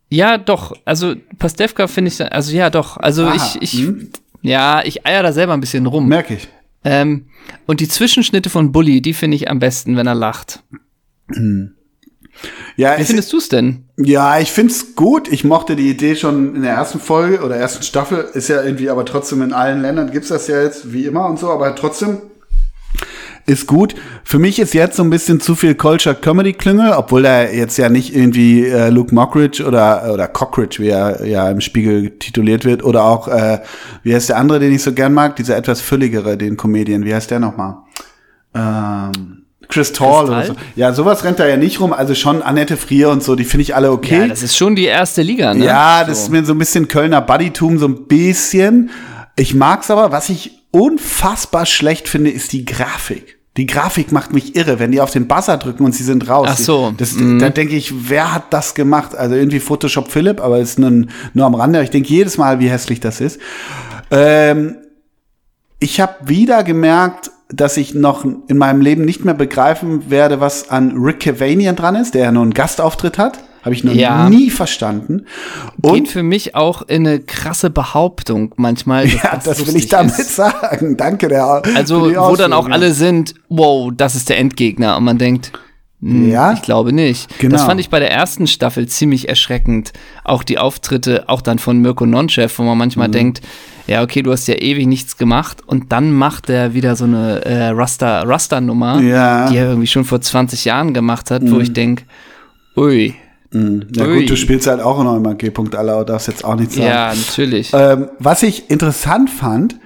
ja doch, also Pastewka finde ich, also ja doch, also Aha, ich, ich hm. ja, ich eier da selber ein bisschen rum. Merke ich. Ähm, und die Zwischenschnitte von Bully, die finde ich am besten, wenn er lacht. Ja, Wie es, findest du es denn? ja, ich find's gut. Ich mochte die Idee schon in der ersten Folge oder ersten Staffel. Ist ja irgendwie, aber trotzdem in allen Ländern gibt's das ja jetzt wie immer und so, aber trotzdem ist gut. Für mich ist jetzt so ein bisschen zu viel Culture Comedy Klüngel, obwohl er jetzt ja nicht irgendwie äh, Luke Mockridge oder oder Cockridge, wie er ja im Spiegel tituliert wird, oder auch äh, wie heißt der andere, den ich so gern mag, dieser etwas fülligere, den Comedian. Wie heißt der nochmal? Ähm, Chris Tall oder so. Ja, sowas rennt da ja nicht rum. Also schon Annette Frier und so, die finde ich alle okay. Ja, das ist schon die erste Liga, ne? Ja, das ist mir so ein bisschen Kölner Buddytum, so ein bisschen. Ich mag's aber, was ich unfassbar schlecht finde, ist die Grafik. Die Grafik macht mich irre, wenn die auf den Buzzer drücken und sie sind raus. Ach so, Das, mhm. Da denke ich, wer hat das gemacht? Also irgendwie Photoshop Philipp, aber ist nur, nur am Rande. Ich denke jedes Mal, wie hässlich das ist. Ähm, ich habe wieder gemerkt, dass ich noch in meinem Leben nicht mehr begreifen werde, was an Rick Cavanian dran ist, der ja nur einen Gastauftritt hat. Habe ich noch Ja. nie verstanden. Geht Und für mich auch in eine krasse Behauptung manchmal. ja, das will lustig ich damit ist. sagen. Danke, der. Also, wo dann auch alle sind, wow, das ist der Endgegner. Und man denkt, hm, Ja. ich glaube nicht. Genau. Das fand ich bei der ersten Staffel ziemlich erschreckend. Auch die Auftritte, auch dann von Mirko Nonchef, wo man Mhm. manchmal denkt, ja, okay, du hast ja ewig nichts gemacht und dann macht er wieder so eine äh, Raster- Raster-Nummer, Ja. Mhm. die er irgendwie schon vor 20 Jahren gemacht hat, wo ich denke, ui, Ja Ui. gut, du spielst halt auch noch immer G. Allau, darfst jetzt auch nichts sagen. ja, natürlich. Ähm, was ich interessant fand,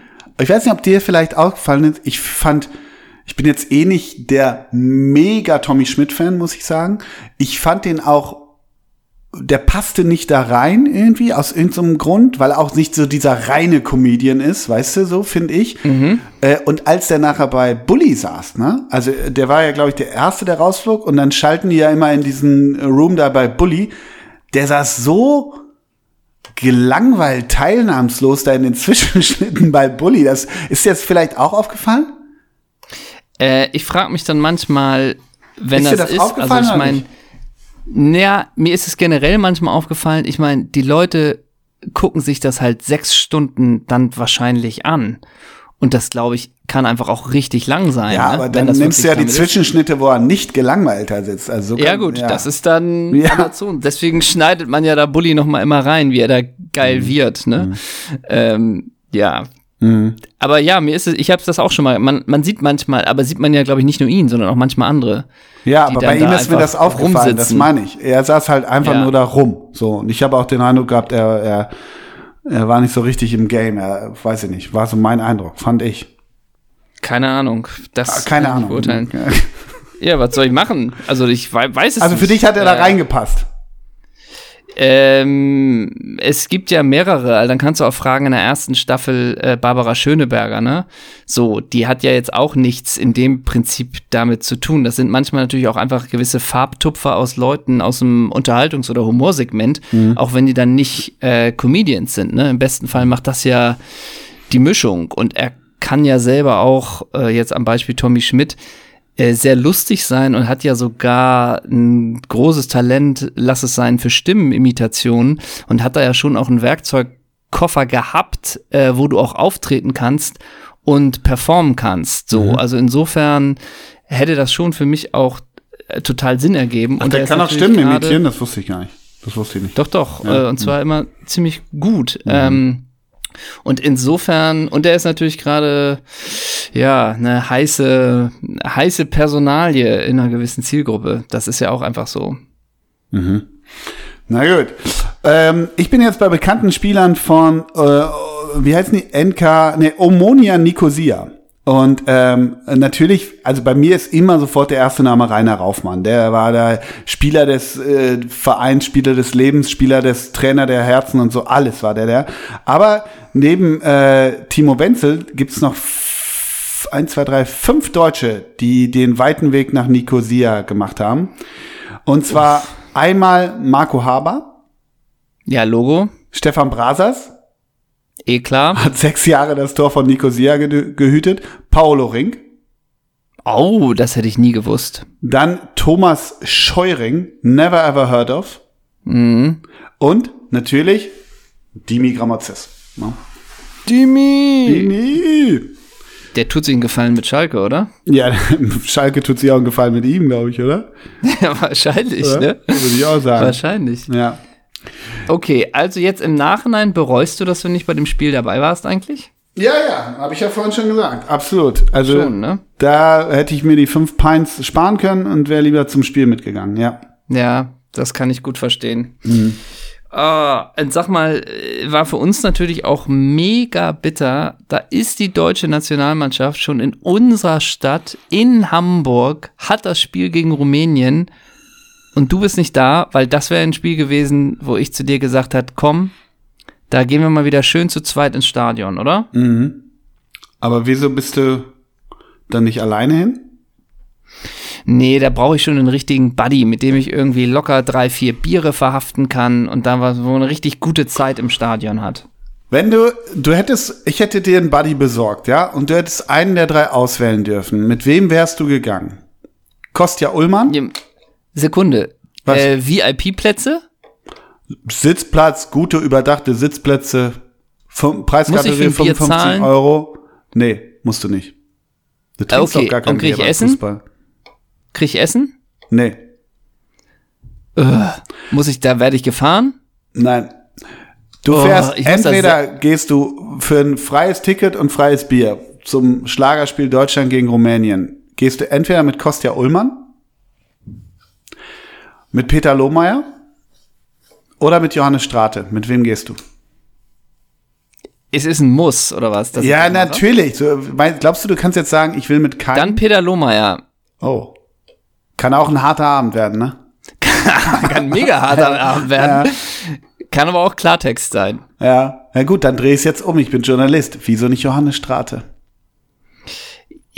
ich weiß nicht, ob dir vielleicht aufgefallen ist, ich fand, ich bin jetzt eh nicht der mega Tommy Schmidt-Fan, muss ich sagen. Ich fand den auch der passte nicht da rein irgendwie aus irgendeinem Grund, weil auch nicht so dieser reine Comedian ist, weißt du, so finde ich. Äh, und als der nachher bei Bully saß, ne, also äh, der war ja, glaube ich, der Erste, der rausflog und dann schalten die ja immer in diesen Room da bei Bully, der saß so gelangweilt, teilnahmslos da in den Zwischenschnitten bei Bully. Das ist dir jetzt vielleicht auch aufgefallen? Äh, ich frage mich dann manchmal, wenn Ist dir das, das ist, also aufgefallen ich meine? Naja, mir ist es generell manchmal aufgefallen, ich meine, die Leute gucken sich das halt sechs Stunden dann wahrscheinlich an. Und das, glaube ich, kann einfach auch richtig lang sein. Ja, ne? aber Wenn dann nimmst du ja die ist. Zwischenschnitte, wo er nicht gelangweilter sitzt. Also so Ja kann- gut, das ist dann Ja. Amazon. Deswegen schneidet man ja da Bully noch mal immer rein, wie er da Mhm. geil wird. Ne? Ähm, ja. Mhm. Aber ja, mir ist es, ich habe das auch schon mal. Man, man sieht manchmal, aber sieht man ja, glaube ich, nicht nur ihn, sondern auch manchmal andere. Ja, aber bei ihm ist mir das aufgefallen, das rumsitzen. meine ich. Er saß halt einfach Ja. nur da rum. So, und ich habe auch den Eindruck gehabt, er, er, er war nicht so richtig im Game. Er, weiß ich nicht, war so mein Eindruck, fand ich. Keine Ahnung. Das Ah, Keine Ahnung. Beurteilen. Ja, was soll ich machen? Also ich wei- weiß es Also für nicht. dich hat er da Äh, reingepasst. Ähm, es gibt ja mehrere, also dann kannst du auch fragen in der ersten Staffel äh, Barbara Schöneberger, ne? So, die hat ja jetzt auch nichts in dem Prinzip damit zu tun. Das sind manchmal natürlich auch einfach gewisse Farbtupfer aus Leuten aus dem Unterhaltungs- oder Humorsegment, auch wenn die dann nicht äh, Comedians sind, ne? Im besten Fall macht das ja die Mischung und er kann ja selber auch, äh, jetzt am Beispiel Tommy Schmidt, äh, sehr lustig sein und hat ja sogar ein großes Talent, lass es sein, für Stimmenimitationen und hat da ja schon auch einen Werkzeugkoffer gehabt, äh, wo du auch auftreten kannst und performen kannst. So, also insofern hätte das schon für mich auch äh, total Sinn ergeben. Und der kann auch Stimmen imitieren, das wusste ich gar nicht. Das wusste ich nicht. doch, doch. Ja. Äh, und zwar immer ziemlich gut. Ähm, und insofern, und er ist natürlich gerade, ja, eine heiße, heiße Personalie in einer gewissen Zielgruppe. Das ist ja auch einfach so. Na gut. Ähm, ich bin jetzt bei bekannten Spielern von, äh, wie heißen die? NK, ne, Omonia Nicosia. Und ähm, natürlich, also bei mir ist immer sofort der erste Name Rainer Raufmann. Der war der Spieler des äh, Vereins, Spieler des Lebens, Spieler des Trainer der Herzen und so, alles war der der. Aber neben äh, Timo Wenzel gibt's noch eins, zwei, drei, fünf Deutsche, die den weiten Weg nach Nicosia gemacht haben. Und zwar einmal Marco Haber, Ja, Logo, Stefan Brasers, eh klar. hat sechs Jahre das Tor von Nicosia ge gehütet, Paolo Rink, Oh, das hätte ich nie gewusst. dann Thomas Scheuring, never ever heard of, Mhm. und natürlich Dimi Gramotzes. Ne? Dimi! Dimi! Der tut sich einen Gefallen mit Schalke, oder? Ja, Schalke tut sich auch einen Gefallen mit ihm, glaube ich, oder? ja, wahrscheinlich, Oder? ne? Würde ich auch sagen. Wahrscheinlich. Ja. Okay, also jetzt im Nachhinein bereust du, dass du nicht bei dem Spiel dabei warst eigentlich? Ja, ja, habe ich ja vorhin schon gesagt. Absolut. Also Schon, ne? da hätte ich mir die fünf Pints sparen können und wäre lieber zum Spiel mitgegangen, ja. Ja, das kann ich gut verstehen. Mhm. Und sag mal, äh, war für uns natürlich auch mega bitter. Da ist die deutsche Nationalmannschaft schon in unserer Stadt in Hamburg, hat das Spiel gegen Rumänien und du bist nicht da, weil das wäre ein Spiel gewesen, wo ich zu dir gesagt hat, komm, da gehen wir mal wieder schön zu zweit ins Stadion, oder? Mhm. Aber wieso bist du dann nicht alleine hin? Nee, da brauche ich schon einen richtigen Buddy, mit dem ich irgendwie locker drei, vier Biere verhaften kann und da was, wo eine richtig gute Zeit im Stadion hat. Wenn du, du hättest, ich hätte dir einen Buddy besorgt, ja, und du hättest einen der drei auswählen dürfen. Mit wem wärst du gegangen? Kostja Ullmann? Ja, Sekunde. Äh, VIP-Plätze? Sitzplatz, gute überdachte Sitzplätze, Preiskategorie Muss ich für ein Bier 55 zahlen? Euro. Nee, musst du nicht. Du trinkst Okay, doch gar kein und krieg Bier ich Essen? Fußball. Krieg ich Essen? Nee, Muss ich, da werde ich gefahren? nein. Du Oh, fährst, entweder gehst du für ein freies Ticket und freies Bier zum Schlagerspiel Deutschland gegen Rumänien. Gehst du entweder mit Kostja Ullmann, mit Peter Lohmeier oder mit Johannes Strate. Mit wem gehst du? Es ist ein Muss, oder was? ja, natürlich. So, glaubst du, du kannst jetzt sagen, ich will mit keinem? Dann Peter Lohmeier. Oh. Kann auch ein harter Abend werden, ne? kann mega hart am Abend werden. Kann aber auch Klartext sein. Ja, na gut, dann dreh ich es jetzt um. Ich bin Journalist. Wieso nicht Johannes Strate?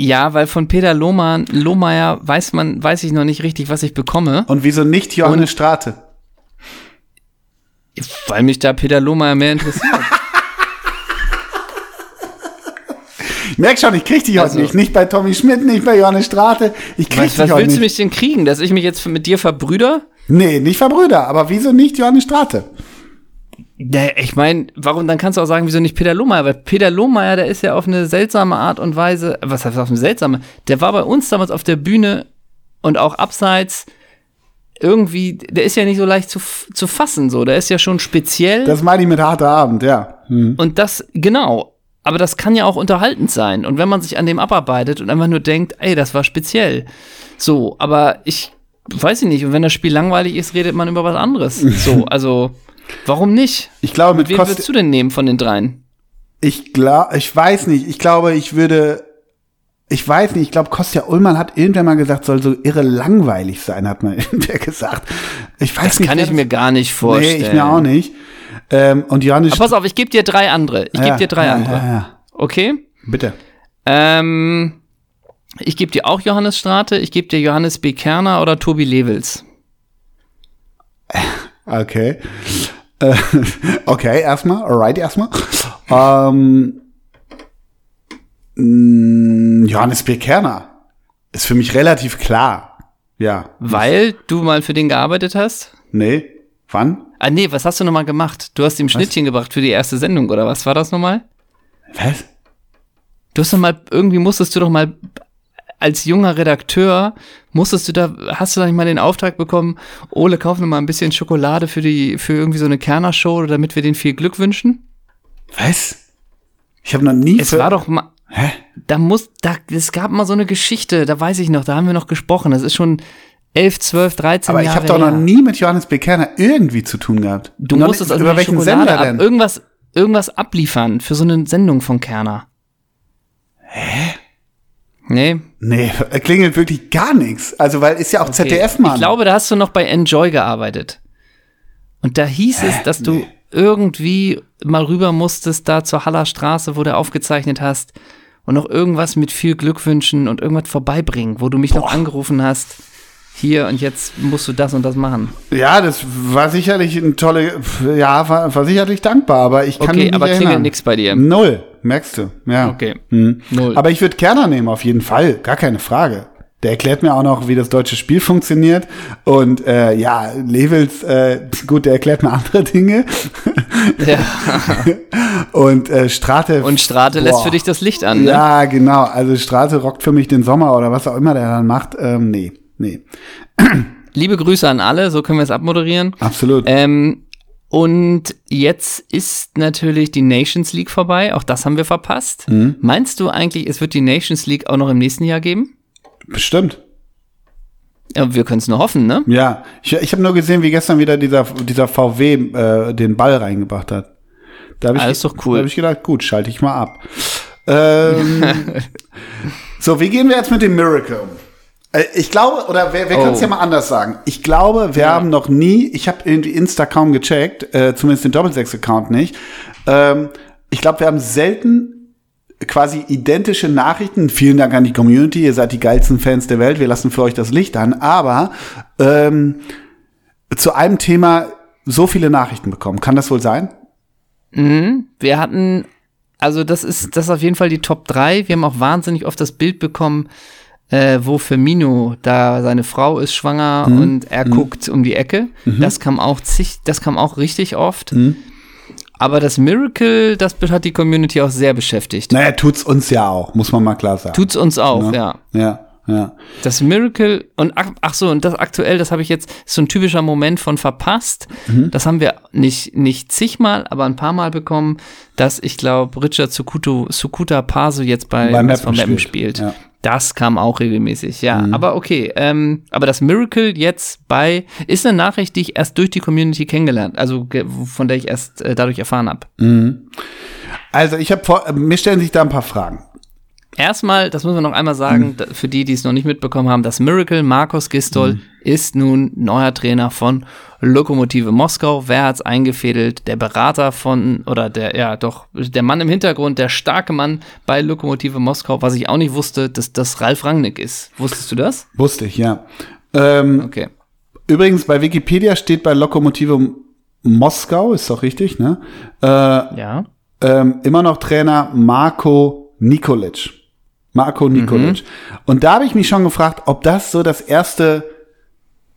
Ja, weil von Peter Lohmann, Lohmeier weiß man, weiß ich noch nicht richtig, was ich bekomme. Und wieso nicht Johannes Strate? Weil mich da Peter Lohmeier mehr interessiert. Ich merk schon, ich krieg dich heute Also- nicht. Nicht bei Tommy Schmidt, nicht bei Johannes Strate. Ich krieg was dich was heute willst du nicht. mich denn kriegen? Dass ich mich jetzt mit dir verbrüder? Nee, nicht Verbrüder, aber wieso nicht Johannes Strate? Ich meine, warum, dann kannst du auch sagen, wieso nicht Peter Lohmeier? Weil Peter Lohmeier, der ist ja auf eine seltsame Art und Weise, was heißt auf eine seltsame? Der war bei uns damals auf der Bühne und auch abseits irgendwie, der ist ja nicht so leicht zu, zu fassen, so. Der ist ja schon speziell. Das meine ich mit harter Abend, ja. Hm. Und das, genau. Aber das kann ja auch unterhaltend sein. Und wenn man sich an dem abarbeitet und einfach nur denkt, ey, das war speziell. So, aber ich weiß ich nicht. Und wenn das Spiel langweilig ist, redet man über was anderes. So, also, warum nicht? Ich glaube, mit Wen Kost würdest du denn nehmen von den dreien? Ich glaube, ich weiß nicht. Ich glaube, ich würde, ich weiß nicht. Ich glaube, Kostja Ullmann hat irgendwann mal gesagt, soll so irre langweilig sein, hat mal irgendwer gesagt. Ich weiß Das nicht. kann ich mir gar nicht Nee, vorstellen. ich mir auch nicht. Ähm, und Johannes. Aber pass auf, ich gebe dir drei andere. Ich Ja, gebe dir drei ja, andere. Ja. Okay? Bitte. Ähm, ich gebe dir auch Johannes Strate, ich gebe dir Johannes B. Kerner oder Tobi Levels. Okay. Äh, okay, erstmal. Alright, erstmal. Ähm, mh, Johannes B. Kerner. Ist für mich relativ klar. Ja. Weil du mal für den gearbeitet hast? Nee. Wann? Ah, nee, was hast du nochmal gemacht? Du hast ihm Schnittchen gebracht für die erste Sendung, oder was war das nochmal? Was? Du hast doch mal, irgendwie musstest du doch mal als junger Redakteur, musstest du da, hast du da nicht mal den Auftrag bekommen, Ole, kauf mir mal ein bisschen Schokolade für die, für irgendwie so eine Kerner-Show, damit wir denen viel Glück wünschen? Was? Ich habe noch nie. Es war doch mal, Hä? da muss, da, es gab mal so eine Geschichte, da weiß ich noch, da haben wir noch gesprochen, das ist schon 11, 12, 13 Aber ich Jahre habe doch noch nie mit Johannes B. Kerner irgendwie zu tun gehabt. Du Noch musstest also über welchen Schokolade Sender ab, denn? irgendwas, irgendwas abliefern für so eine Sendung von Kerner. Hä? Nee, Nee, klingelt wirklich gar nichts. Also, weil ist ja auch Okay. ZDF, Mann. Ich glaube, da hast du noch bei Enjoy gearbeitet. Und da hieß es, dass du irgendwie mal rüber musstest, da zur Haller Straße, wo du aufgezeichnet hast, und noch irgendwas mit viel Glück wünschen und irgendwas vorbeibringen, wo du mich noch angerufen hast. Hier und jetzt musst du das und das machen. Ja, das war sicherlich ein tolle, ja, war, war sicherlich dankbar, aber ich kann Okay, mich nicht aber klingelt nix bei dir. Null, merkst du, ja. Okay. Hm. Null. Aber ich würde Kerner nehmen, auf jeden Fall, gar keine Frage. Der erklärt mir auch noch, wie das deutsche Spiel funktioniert. Und äh, ja, Levels, äh, gut, der erklärt mir andere Dinge. Ja. Und äh, Strate. Und Strate lässt boah. für dich das Licht an, ne? Ja, genau. Also Strate rockt für mich den Sommer oder was auch immer der dann macht. Ähm, nee, nee. Liebe Grüße an alle, so können wir es abmoderieren. Absolut. Ähm, und jetzt ist natürlich die Nations League vorbei. Auch das haben wir verpasst. Mhm. Meinst du eigentlich, es wird die Nations League auch noch im nächsten Jahr geben? Bestimmt. Ja, wir können es nur hoffen, ne? Ja, ich, ich habe nur gesehen, wie gestern wieder dieser, dieser VW äh, den Ball reingebracht hat. Da hab ich, Ah, das ist doch cool. Da habe ich gedacht, gut, schalte ich mal ab. Ähm, so, wie gehen wir jetzt mit dem Miracle um? Äh, Ich glaube, oder wer, wer kann es Oh. ja mal anders sagen? Ich glaube, wir haben noch nie, ich habe irgendwie Insta kaum gecheckt, äh, zumindest den Doppelsechs-Account nicht. Ähm, ich glaube, wir haben selten quasi identische Nachrichten. Vielen Dank an die Community, ihr seid die geilsten Fans der Welt, wir lassen für euch das Licht an. Aber ähm, zu einem Thema so viele Nachrichten bekommen. Kann das wohl sein? Wir hatten, also das ist, das ist auf jeden Fall die Top 3. Wir haben auch wahnsinnig oft das Bild bekommen, äh, wo Firmino, da seine Frau ist schwanger Mhm. und er guckt um die Ecke. Das kam auch zig, das kam auch richtig oft. Mhm. Aber das Miracle, das hat die Community auch sehr beschäftigt. Naja, tut's uns ja auch, muss man mal klar sagen. Tut's uns auch, Ne? ja. ja, ja. Das Miracle und ach, ach so und das aktuell, das habe ich jetzt so ein typischer Moment von verpasst. Mhm. Das haben wir nicht nicht zigmal, aber ein paar Mal bekommen, dass ich glaube Richard Sukuto, Sukuta Paso jetzt bei Bei Meppen spielt, spielt. ja. Mhm. Das kam auch regelmäßig, ja. Aber okay, ähm, aber das Miracle jetzt bei ist eine Nachricht, die ich erst durch die Community kennengelernt, also von der ich erst äh, dadurch erfahren habe. Also ich habe vor, mir stellen sich da ein paar Fragen. Erstmal, das müssen wir noch einmal sagen, Hm. für die, die es noch nicht mitbekommen haben, das Miracle Markus Gistol Hm. ist nun neuer Trainer von Lokomotive Moskau. Wer hat's eingefädelt? Der Berater von, oder der, ja doch, der Mann im Hintergrund, der starke Mann bei Lokomotive Moskau, was ich auch nicht wusste, dass das Ralf Rangnick ist. Wusstest du das? Wusste ich, ja. Ähm, Okay. Übrigens, bei Wikipedia steht bei Lokomotive Moskau, ist doch richtig, ne? Äh, Ja. ähm, immer noch Trainer Marco Nikolic. Marco Nikolic. Und da habe ich mich schon gefragt, ob das so das erste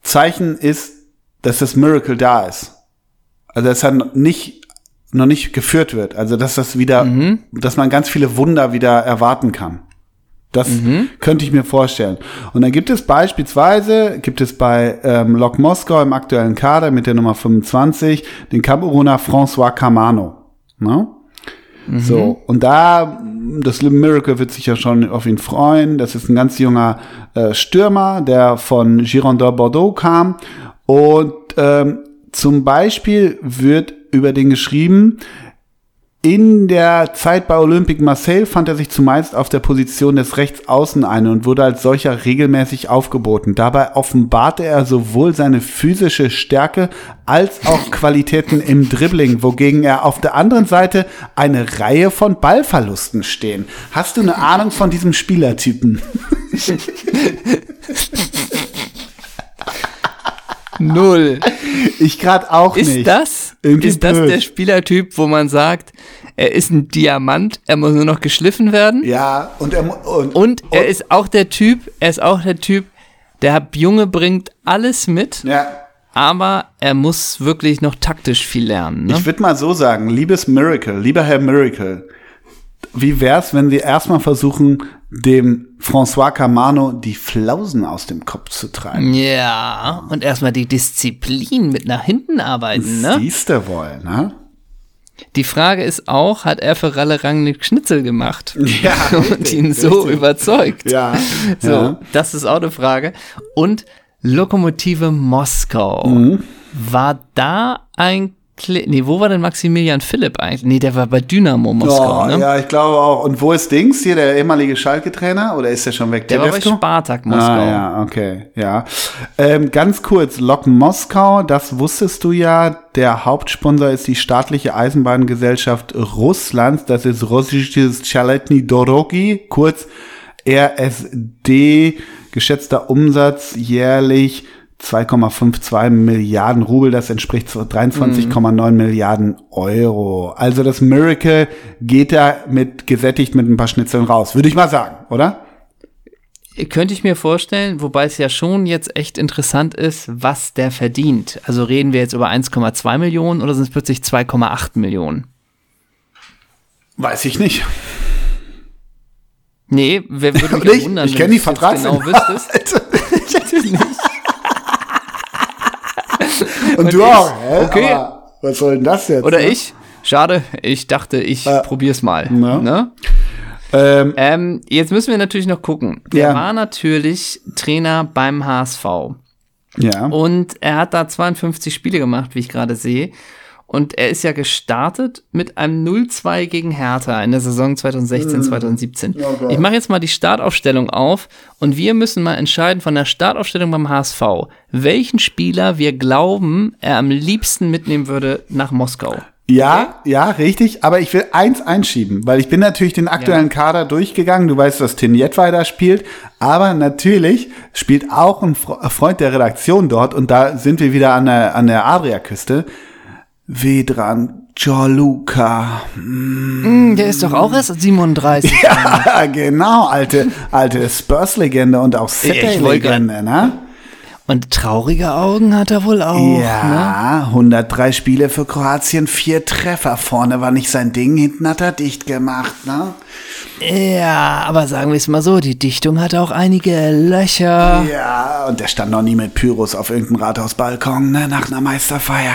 Zeichen ist, dass das Miracle da ist. Also dass er nicht, noch nicht geführt wird. Also dass das wieder, dass man ganz viele Wunder wieder erwarten kann. Das könnte ich mir vorstellen. Und dann gibt es beispielsweise, gibt es bei ähm, Lok Moskau im aktuellen Kader mit der Nummer 25 den Kameruner François Camano. Ne? So, und da, das Miracle wird sich ja schon auf ihn freuen. Das ist ein ganz junger äh, Stürmer, der von Girondin Bordeaux kam. Und ähm, zum Beispiel wird über den geschrieben, in der Zeit bei Olympique Marseille fand er sich zumeist auf der Position des Rechtsaußen ein und wurde als solcher regelmäßig aufgeboten. Dabei offenbarte er sowohl seine physische Stärke als auch Qualitäten im Dribbling, wogegen er auf der anderen Seite eine Reihe von Ballverlusten stehen. Hast du eine Ahnung von diesem Spielertypen? Null. Ich gerade auch Ist nicht. das, Irgendwie ist das blöd. der Spielertyp, wo man sagt, er ist ein Diamant, er muss nur noch geschliffen werden? Ja, und er mu- und, Und er ist auch der Typ, er ist auch der Typ, der Junge bringt alles mit, ja, aber er muss wirklich noch taktisch viel lernen. Ne? Ich würde mal so sagen, liebes Miracle, lieber Herr Miracle, wie wär's, wenn Sie erstmal versuchen, dem François Camano die Flausen aus dem Kopf zu treiben? Ja, und erstmal die Disziplin mit nach hinten arbeiten, ne? Siehst du wohl, ne? Die Frage ist auch, hat er für Ralle Rangnick Schnitzel gemacht? Ja, und richtig, ihn so richtig. überzeugt. Ja. So, ja. das ist auch eine Frage. Und Lokomotive Moskau. Mhm. War da ein Kle Nee, wo war denn Maximilian Philipp eigentlich? Nee, der war bei Dynamo Moskau, Oh, ne? Ja, ich glaube auch. Und wo ist Dings hier, der ehemalige Schalke-Trainer? Oder ist der schon weg? Der war bei? Spartak Moskau. Ah, ja, okay, ja. Ähm, ganz kurz, Lok Moskau, das wusstest du ja, der Hauptsponsor ist die staatliche Eisenbahngesellschaft Russlands, das ist Russisches Chaletny Dorogi, kurz RSD, geschätzter Umsatz jährlich 2,52 Milliarden Rubel, das entspricht so 23,9 Milliarden Euro. Also das Miracle geht da mit gesättigt mit ein paar Schnitzeln raus, würde ich mal sagen, oder? Könnte ich mir vorstellen, wobei es ja schon jetzt echt interessant ist, was der verdient. Also reden wir jetzt über 1,2 Millionen oder sind es plötzlich 2,8 Millionen? Weiß ich nicht. Nee, wer würde mich ich- wundern, ich wenn du genau wüsstest. Und, Und du ich- auch, hä? okay. Aber was soll denn das jetzt? Oder ne? ich? Schade, ich dachte, ich Äh, probier's mal. na. Ne? Ähm, Ähm, jetzt müssen wir natürlich noch gucken. Der Ja. war natürlich Trainer beim HSV. ja. Und er hat da 52 Spiele gemacht, wie ich gerade sehe. Und er ist ja gestartet mit einem 0-2 gegen Hertha in der Saison 2016, 2017. Oh Gott. ich mache jetzt mal die Startaufstellung auf und wir müssen mal entscheiden von der Startaufstellung beim HSV, welchen Spieler wir glauben, er am liebsten mitnehmen würde nach Moskau. Ja, ja, richtig. Aber ich will eins einschieben, weil ich bin natürlich den aktuellen Kader durchgegangen. Du weißt, dass Tinjet weiter spielt. Aber natürlich spielt auch ein Fre- Freund der Redaktion dort. Und da sind wir wieder an der, an der Adriaküste. Vedran Joluka. Hm, der ist doch auch erst 37. Ja, genau, alte, alte Spurs-Legende und auch City-Legende, ne? Und traurige Augen hat er wohl auch. Ne? Ja, 103 Spiele für Kroatien, vier Treffer. Vorne war nicht sein Ding, hinten hat er dicht gemacht, ne? Ja, aber sagen wir es mal so, die Dichtung hat auch einige Löcher. Ja, und der stand noch nie mit Pyros auf irgendeinem Rathausbalkon, ne, nach einer Meisterfeier.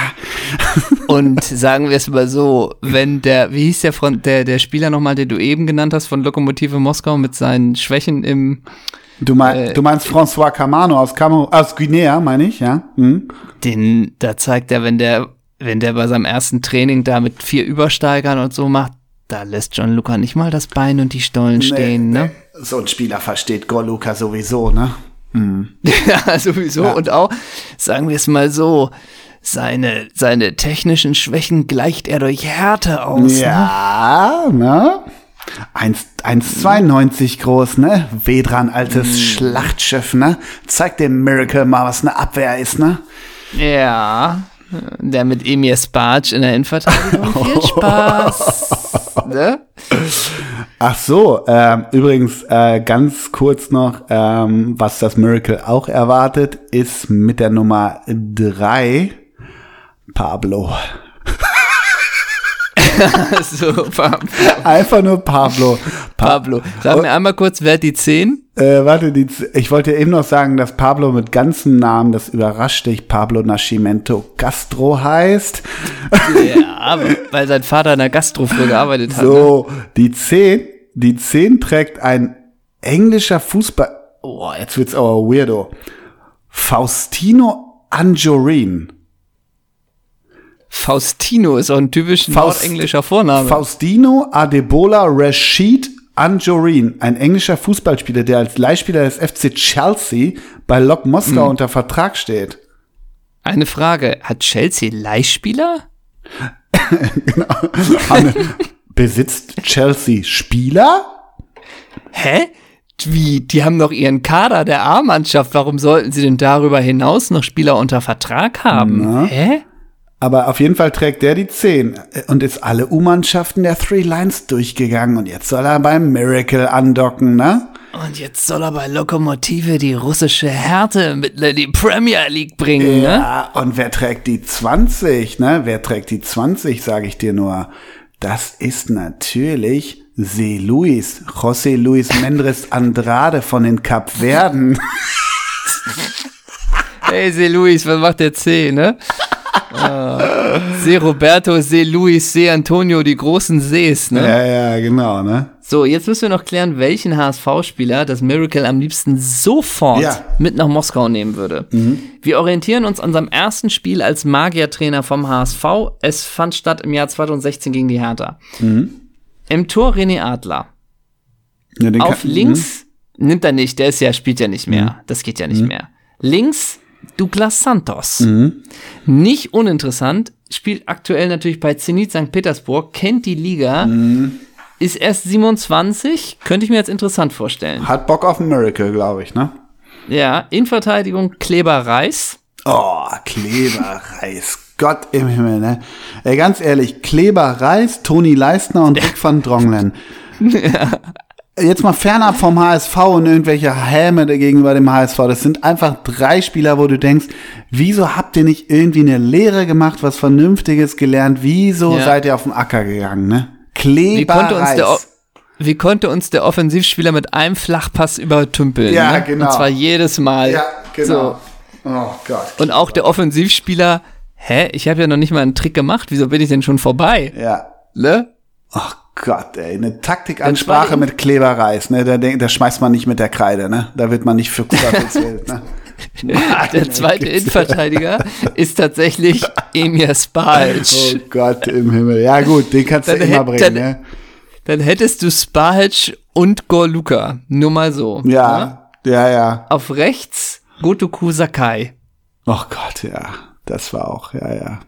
Und sagen wir es mal so, wenn der, wie hieß der, von, der, der Spieler nochmal, den du eben genannt hast, von Lokomotive Moskau mit seinen Schwächen im, Du, mein, Äh, du meinst François Camano aus, Kamer aus Guinea, meine ich, ja? Hm? den, da zeigt er, wenn der, wenn der bei seinem ersten Training da mit vier Übersteigern und so macht, Da lässt John Luca nicht mal das Bein und die Stollen stehen, ne? So ein Spieler versteht Gorluka sowieso, ne? Ja, sowieso. Ja. Und auch, sagen wir es mal so, seine, seine technischen Schwächen gleicht er durch Härte aus. Ne? Ja, ne? 1 1,92 groß, ne? Vedran, altes Schlachtschiff, ne? Zeig dem Miracle mal, was eine Abwehr ist, ne? Ja. Der mit Emir Sparge in der Innenverteidigung. Viel Spaß. ne? Ach so, ähm, übrigens äh, ganz kurz noch, ähm, was das Miracle auch erwartet, ist mit der Nummer 3 Pablo. Super. Einfach nur Pablo. Pa Pablo. Sag mir einmal kurz, wer hat die 10? Äh, warte, die, ich wollte eben noch sagen, dass Pablo mit ganzem Namen, das überrascht dich, Pablo Nascimento Castro heißt. Ja, weil sein Vater in der Gastro früher gearbeitet hat. Ne? So, die 10, die 10 trägt ein englischer Fußball. Oh, jetzt wird's aber weirdo. Faustino Anjorin. Faustino ist auch ein typisch Faust- nordenglischer Vorname. Faustino Adebola Rashid Anjorin, ein englischer Fußballspieler, der als Leihspieler des FC Chelsea bei Lok Moskau Hm. unter Vertrag steht. Eine Frage, hat Chelsea Leihspieler? Hanne, Besitzt Chelsea Spieler? Hä? Wie? Die haben doch ihren Kader der A-Mannschaft. Warum sollten sie denn darüber hinaus noch Spieler unter Vertrag haben? Hä? Aber auf jeden Fall trägt der die 10 und ist alle U-Mannschaften der Three Lines durchgegangen und jetzt soll er beim Miracle andocken, ne? Und jetzt soll er bei Lokomotive die russische Härte mit in die Premier League bringen, ne? Ja, und wer trägt die 20, ne? Wer trägt die 20, sage ich dir nur. Das ist natürlich Se Luis, José Luis Mendres Andrade von den Kapverden. Hey, Se Luis, was macht der C, ne? Ah, Se Roberto, Se Luis, Se Antonio, die großen Sees, ne? ja, ja, genau, ne? So, jetzt müssen wir noch klären, welchen HSV-Spieler das Miracle am liebsten sofort Ja. mit nach Moskau nehmen würde. Wir orientieren uns an seinem ersten Spiel als Magiertrainer vom HSV. Es fand statt im Jahr 2016 gegen die Hertha. Im Tor René Adler. Ja, Auf kann- links nimmt er nicht, der ist ja, spielt ja nicht mehr. Das geht ja nicht mehr. Links Douglas Santos. Nicht uninteressant, spielt aktuell natürlich bei Zenit St. Petersburg, kennt die Liga, ist erst 27, könnte ich mir jetzt interessant vorstellen. Hat Bock auf ein Miracle, glaube ich, ne? Ja, Innenverteidigung Kleber Reis. Oh, Kleberreis. Gott im Himmel, ne? Ey, ganz ehrlich, Kleberreis, Toni Leistner und Rick van Dronglen. Jetzt mal fernab vom HSV und irgendwelche Häme gegenüber dem HSV. Das sind einfach drei Spieler, wo du denkst, wieso habt ihr nicht irgendwie eine Lehre gemacht, was Vernünftiges gelernt? Wieso Ja. seid ihr auf den Acker gegangen, ne? Wie konnte, uns der, O- Kleberreis. wie konnte uns der Offensivspieler mit einem Flachpass übertümpeln? Ja, ne? genau. Und zwar jedes Mal. Ja, genau. So. Oh Gott. Und auch der Offensivspieler, hä, ich habe ja noch nicht mal einen Trick gemacht, wieso bin ich denn schon vorbei? Ja. Ne? Ach Gott, ey, eine Taktikansprache mit Kleberreis, ne? Da, da schmeißt man nicht mit der Kreide, ne? Da wird man nicht für Teufelswild, ne? Der zweite Innenverteidiger ist tatsächlich Emir Spalc. Oh Gott im Himmel. Ja gut, den kannst du Dann immer hätt- bringen, dann- ne? Dann hättest du Spalc und Gorluka. Nur mal so. ne? Ja, ja, ja. Auf rechts Gotoku Sakai. Oh Gott, ja. Das war auch, ja, ja.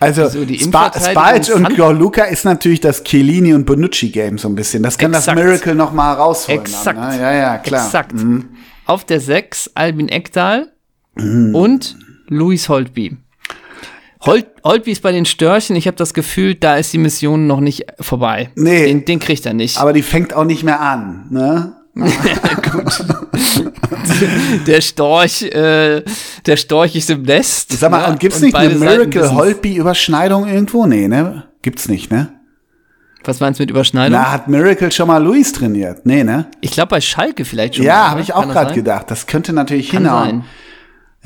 Also, So, die Spa Spalch und Gorluka ist natürlich das Chiellini und Bonucci-Game so ein bisschen. Das kann Exakt. das Miracle noch mal rausholen. Exakt. Dann, ne? Ja, ja, klar. Exakt. Mhm. Auf der 6 Albin Ekdal und Luis Holtby. Holt, Holtby ist bei den Störchen. Ich habe das Gefühl, da ist die Mission noch nicht vorbei. Nee. Den, den kriegt er nicht. Aber die fängt auch nicht mehr an, ne? der Storch, äh, der Storch ist im Nest. Sag mal, ne? und gibt's Und nicht eine beide Seiten Miracle wissen's. Holtby-Überschneidung irgendwo? Nee, ne? Gibt's nicht, ne? Was meinst du mit Überschneidung? Na, hat Miracle schon mal Luis trainiert? Nee, ne? Ich glaube bei Schalke vielleicht schon. Ja, habe ne? ich auch gerade gedacht. Das könnte natürlich Kann hinhauen. sein.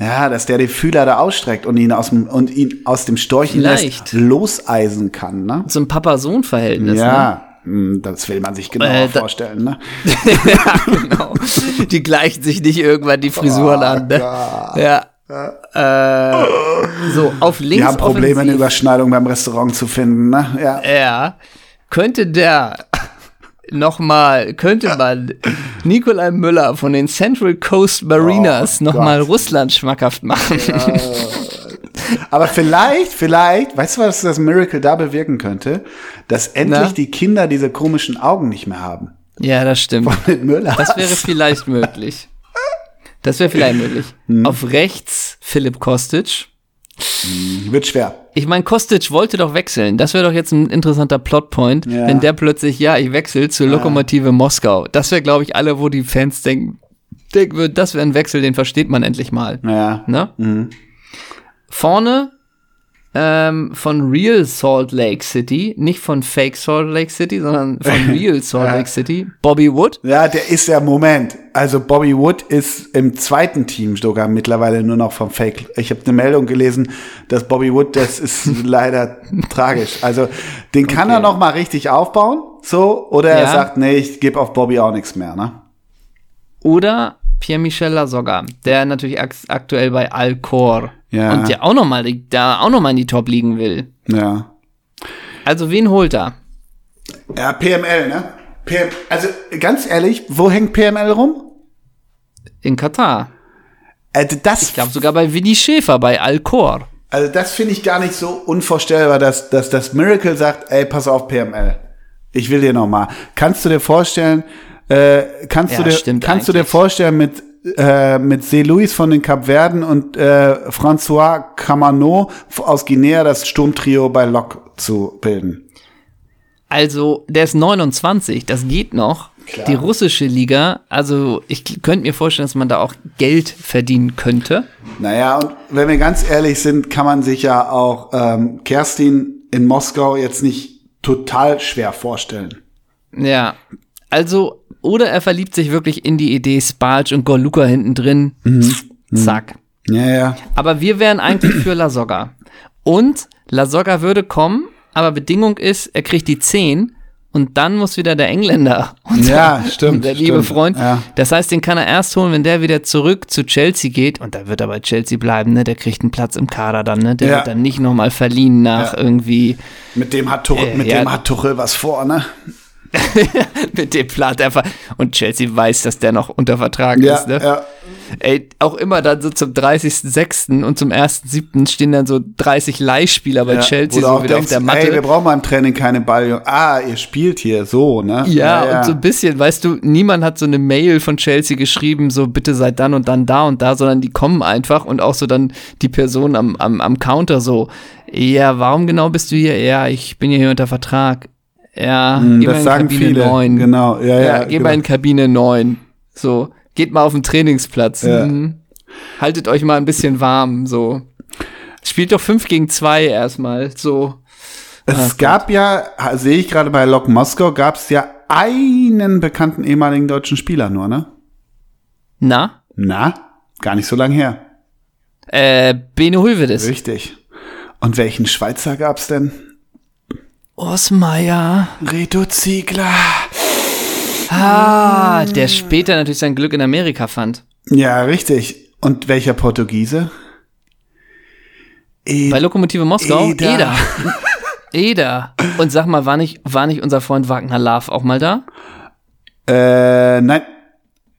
Ja, dass der die Fühler da ausstreckt und ihn aus dem, und ihn aus dem Storchennest Vielleicht. loseisen kann, ne? So ein Papa-Sohn-Verhältnis. Ne? Ja, hm, das will man sich genauer Äh, vorstellen, ne? ja, genau. Die gleichen sich nicht irgendwann die Frisuren Oh an. Ne? Ja. Äh, so, auf links Die haben Probleme, eine offensiv. Überschneidung beim Restaurant zu finden, ne? Ja. Ja. könnte der nochmal, könnte man Nikolai Müller von den Central Coast Mariners Oh nochmal. Russland schmackhaft machen? Aber vielleicht, vielleicht, weißt du, was das Miracle da bewirken könnte? Dass endlich Na? die Kinder diese komischen Augen nicht mehr haben. Ja, das stimmt. Das wäre vielleicht möglich. Das wäre vielleicht möglich. Hm. Auf rechts Philipp Kostic. Wird schwer. Ich meine, Kostic wollte doch wechseln. Das wäre doch jetzt ein interessanter Plotpoint, Ja. wenn der plötzlich, ja, ich wechsle zur Lokomotive Moskau. Das wäre, glaube ich, alle, wo die Fans denken, denken würden, das wäre ein Wechsel, den versteht man endlich mal. Ja. Ne? Mhm. Vorne ähm, von Real Salt Lake City, nicht von Fake Salt Lake City, sondern von Real Salt Ja. Lake City, Bobby Wood. Ja, der ist ja, Moment. Also Bobby Wood ist im zweiten Team sogar mittlerweile nur noch vom Fake. Ich habe eine Meldung gelesen, dass Bobby Wood, das ist leider tragisch. Also den kann Okay. er noch mal richtig aufbauen, so, oder er Ja. sagt, nee, ich gebe auf Bobby auch nichts mehr, ne? Oder Pierre-Michel Lasogga, der natürlich ak aktuell bei Alcor Ja. und der auch noch mal, da auch noch mal in die Top liegen will. Ja. Also wen holt er? Ja, PML, ne? PM, also ganz ehrlich, wo hängt PML rum? In Katar. Also das, Ich glaube sogar bei Winnie Schäfer bei Alcor. also das finde ich gar nicht so unvorstellbar, dass, dass das Miracle sagt, ey, pass auf PML. Ich will dir noch mal. Kannst du dir vorstellen, äh, kannst Ja, du dir, kannst du dir eigentlich. vorstellen mit äh, mit C. Louis von den Kapverden und äh, François Camano aus Guinea das Sturmtrio bei Lok zu bilden. Also, der ist 29, das geht noch. Klar. Die russische Liga, also ich könnte mir vorstellen, dass man da auch Geld verdienen könnte. Naja, und wenn wir ganz ehrlich sind, kann man sich ja auch ähm, Kerstin in Moskau jetzt nicht total schwer vorstellen. Ja. Also, oder er verliebt sich wirklich in die Idee Spalch und Gorluka hinten drin. Zack. Ja, ja. Aber wir wären eigentlich für Lasogga. Und Lasogga würde kommen, aber Bedingung ist, er kriegt die 10 und dann muss wieder der Engländer. unser- Ja, stimmt, Der liebe stimmt, Freund. ja. Das heißt, den kann er erst holen, wenn der wieder zurück zu Chelsea geht. Und da wird er bei Chelsea bleiben, ne? Der kriegt einen Platz im Kader dann, ne? Der Ja. wird dann nicht nochmal verliehen nach Ja. irgendwie Mit dem hat Tuchel, Äh, mit dem hat Tuchel was vor, ne? mit dem Plat einfach. Und Chelsea weiß, dass der noch unter Vertrag ist, ne? ja. Ey, auch immer dann so zum 30.06. und zum 1.07. stehen dann so 30 Leihspieler bei ja. Chelsea so wieder denkst, auf der Matte. Ey, wir brauchen beim Training keine Ball. Ah, ihr spielt hier so, ne? Ja, und so ein bisschen, weißt du, niemand hat so eine Mail von Chelsea geschrieben, so bitte seid dann und dann da und da, sondern die kommen einfach und auch so dann die Person am, am, am Counter so, ja, warum genau bist du hier? Ja, ich bin ja hier unter Vertrag. Ja, geh mal das in sagen Kabine viele. 9. Genau, ja, ja. Ja, geh genau. mal in Kabine 9. So, geht mal auf den Trainingsplatz. Ja. Hm. Haltet euch mal ein bisschen warm, so. Spielt doch 5 gegen 2 erstmal, so. Es gab ja, sehe ich gerade bei Lok Moskau, gab es ja einen bekannten ehemaligen deutschen Spieler nur, ne? Na? Na, gar nicht so lang her. Äh, Bene Hulvedes. Richtig. Und welchen Schweizer gab's denn? Osmeier. Reto Ziegler. Ah, der später natürlich sein Glück in Amerika fand. Ja, richtig. Und welcher Portugiese? E Bei Lokomotive Moskau? Eder. Eder. Eder. Und sag mal, war nicht, war nicht unser Freund Wagner Love auch mal da? Äh, nein.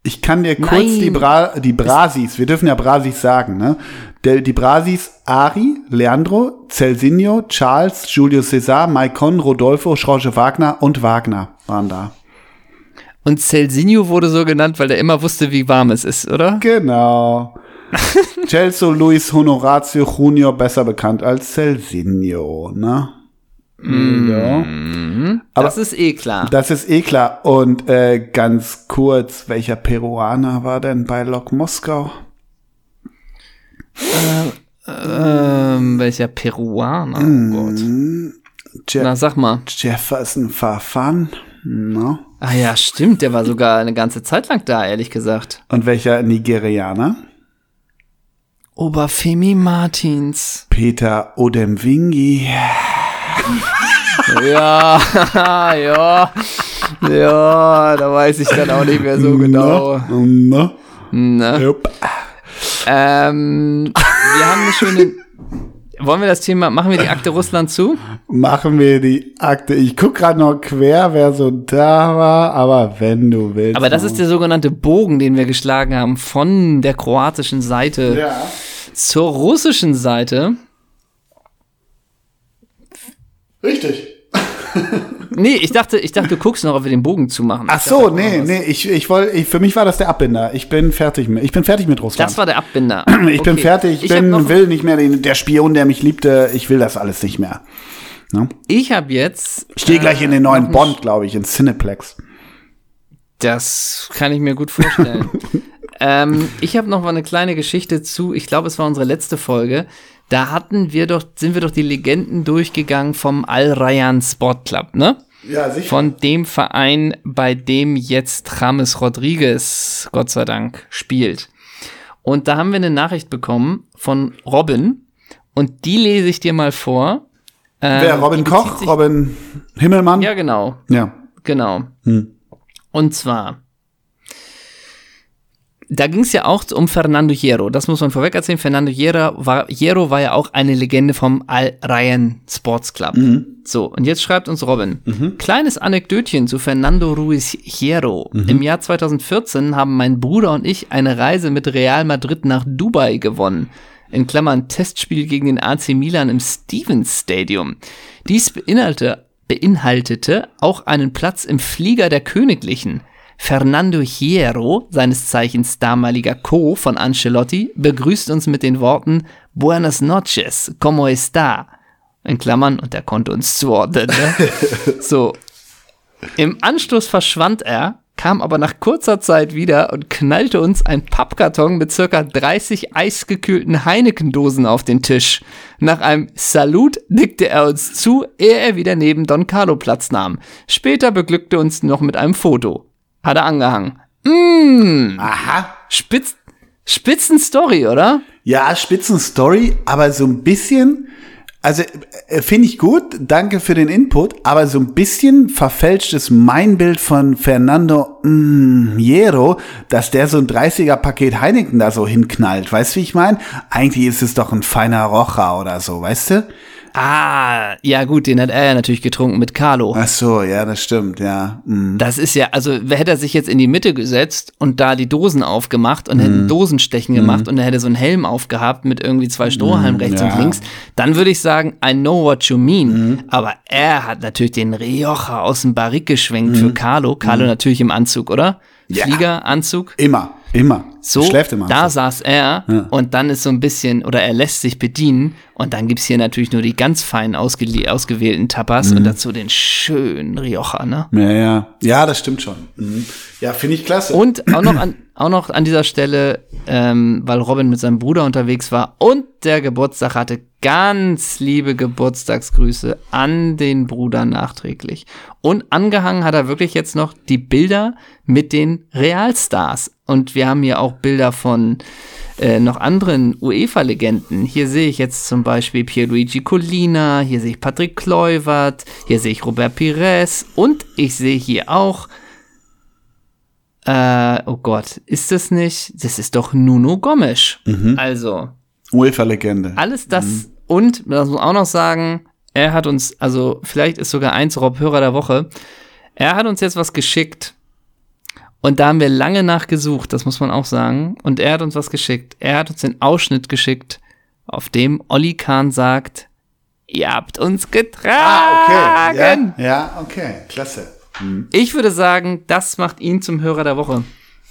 Ich kann dir kurz Nein. die, Bra die Brasis, wir dürfen ja Brasis sagen, ne? Der, die Brasis Ari, Leandro, Celsinio, Charles, Julio Cesar, Maicon, Rodolfo, Jorge Wagner und Wagner waren da. Und Celsinio wurde so genannt, weil er immer wusste, wie warm es ist, oder? Genau. Celso Luis Honoratio Junior, besser bekannt als Celsinio, ne? Ja. Aber- das ist eh klar. Das ist eh klar. Und äh, ganz kurz, welcher Peruaner war denn bei Lok Moskau? Ähm, welcher Peruaner? Oh Gott. Je Na, sag mal. Jefferson Farfan. No. Ah ja, stimmt, der war sogar eine ganze Zeit lang da, ehrlich gesagt. Und welcher Nigerianer? Oberfemi Martins. Peter Odemwingi. Ja, ja. Ja, da weiß ich dann auch nicht mehr so genau. No. Ne? Jupp. Ähm, wir haben eine schöne. wollen wir das Thema, machen wir die Akte Russland zu? Machen wir die Akte. Ich guck gerade noch quer, wer so da war, aber wenn du willst. Aber das ist der sogenannte Bogen, den wir geschlagen haben von der kroatischen Seite Ja. zur russischen Seite. Richtig. Nee, ich dachte, ich dachte, du guckst noch, ob wir den Bogen zumachen. Ach so, nee, nee, ich, ich wollte, ich, für mich war das der Abbinder. Ich bin fertig mit, ich bin fertig mit Russland. Das war der Abbinder. ich bin Okay. fertig, ich, bin, will nicht mehr den, der Spion, der mich liebte. Ich will das alles nicht mehr. Ne? ich habe jetzt. Ich gehe gleich in den neuen Bond, glaube ich, in Cineplex. Das kann ich mir gut vorstellen. ähm, ich habe noch mal eine kleine Geschichte zu, ich glaube, es war unsere letzte Folge. Da hatten wir doch, sind wir doch die Legenden durchgegangen vom Al Rayyan Sport Club, ne? Ja, sicher. Von dem Verein, bei dem jetzt James Rodriguez, Gott sei Dank, spielt. Und da haben wir eine Nachricht bekommen von Robin. Und die lese ich dir mal vor. Ähm, Wer? Robin Koch? Robin Himmelmann? Ja, genau. Ja. Genau. Hm. Und zwar, da ging es ja auch um Fernando Hierro. Das muss man vorweg erzählen. Fernando Hierro war, Hierro war ja auch eine Legende vom Al Ryan Sports Club. So, und jetzt schreibt uns Robin. Kleines Anekdötchen zu Fernando Ruiz Hierro. Im Jahr 2014 haben mein Bruder und ich eine Reise mit Real Madrid nach Dubai gewonnen. In Klammern Testspiel gegen den AC Milan im Stevens Stadium. Dies beinhalte, beinhaltete auch einen Platz im Flieger der Königlichen. Fernando Hierro, seines Zeichens damaliger Co. von Ancelotti, begrüßt uns mit den Worten Buenas noches, como está? In Klammern, und er konnte uns zuordnen. Ne? so. Im Anschluss verschwand er, kam aber nach kurzer Zeit wieder und knallte uns ein Pappkarton mit circa 30 eisgekühlten Heineken-Dosen auf den Tisch. Nach einem Salut nickte er uns zu, ehe er wieder neben Don Carlo Platz nahm. Später beglückte uns noch mit einem Foto. Hat er angehangen. Mmh, Aha. Spitz, Spitzenstory, oder? Ja, Spitzenstory, aber so ein bisschen, also äh, finde ich gut, danke für den Input, aber so ein bisschen verfälschtes Meinbild von Fernando mm, Hierro, dass der so ein 30er-Paket Heineken da so hinknallt. Weißt du, wie ich meine? Eigentlich ist es doch ein feiner Rocher oder so, weißt du? Ah, ja gut, den hat er ja natürlich getrunken mit Carlo. Ach so, ja, das stimmt, ja. Mm. Das ist ja, also hätte er sich jetzt in die Mitte gesetzt und da die Dosen aufgemacht und hätte Dosenstechen gemacht und er hätte so einen Helm aufgehabt mit irgendwie zwei Strohhalmen rechts ja. und links, dann würde ich sagen, I know what you mean. Aber er hat natürlich den Rioja aus dem Barrik geschwenkt für Carlo. Carlo natürlich im Anzug, oder? Ja. Fliegeranzug. Immer, immer. So, Schläft immer. da saß er und dann ist so ein bisschen, oder er lässt sich bedienen und dann gibt's hier natürlich nur die ganz fein ausge ausgewählten Tapas Mhm. und dazu den schönen Rioja, ne? ja, ja. Ja, das stimmt schon. Mhm. Ja, finde ich klasse. Und auch noch an, auch noch an dieser Stelle, ähm, weil Robin mit seinem Bruder unterwegs war und der Geburtstag hatte, ganz liebe Geburtstagsgrüße an den Bruder nachträglich. Und angehangen hat er wirklich jetzt noch die Bilder mit den Realstars. Und wir haben hier auch Bilder von äh, noch anderen UEFA-Legenden. Hier sehe ich jetzt zum Beispiel Pierluigi Collina, hier sehe ich Patrick Kluivert, hier sehe ich Robert Pires und ich sehe hier auch äh, oh Gott, ist das nicht? Das ist doch Nuno Gomes. Also, UEFA-Legende. alles das und, das muss man auch noch sagen, er hat uns, also vielleicht ist sogar eins Rob Hörer der Woche, er hat uns jetzt was geschickt. Und da haben wir lange nachgesucht, das muss man auch sagen. Und er hat uns was geschickt. Er hat uns den Ausschnitt geschickt, auf dem Olli Kahn sagt, ihr habt uns getragen. Ah, okay. Ja, ja, okay. Klasse. Ich würde sagen, das macht ihn zum Hörer der Woche.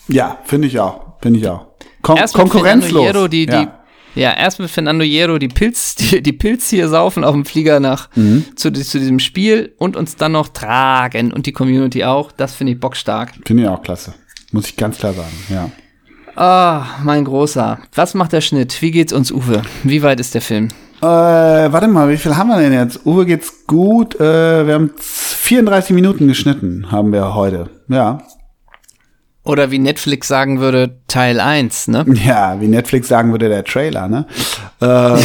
Ja, finde ich auch. Finde ich auch. Kon erst mit konkurrenzlos. Fernando Hierro, die, ja. die, ja, erst mit Fernando Hierro die Pilz, die, die Pilz hier saufen auf dem Flieger nach Mhm. zu, zu diesem Spiel und uns dann noch tragen und die Community auch. Das finde ich bockstark. Finde ich auch klasse. Muss ich ganz klar sagen, ja. Ah, mein Großer. Was macht der Schnitt? Wie geht's uns, Uwe? Wie weit ist der Film? Äh, warte mal, wie viel haben wir denn jetzt? Uwe geht's gut. Äh, wir haben 34 Minuten geschnitten, haben wir heute. Ja. Oder wie Netflix sagen würde, Teil 1, ne? Ja, wie Netflix sagen würde, der Trailer, ne? Ähm,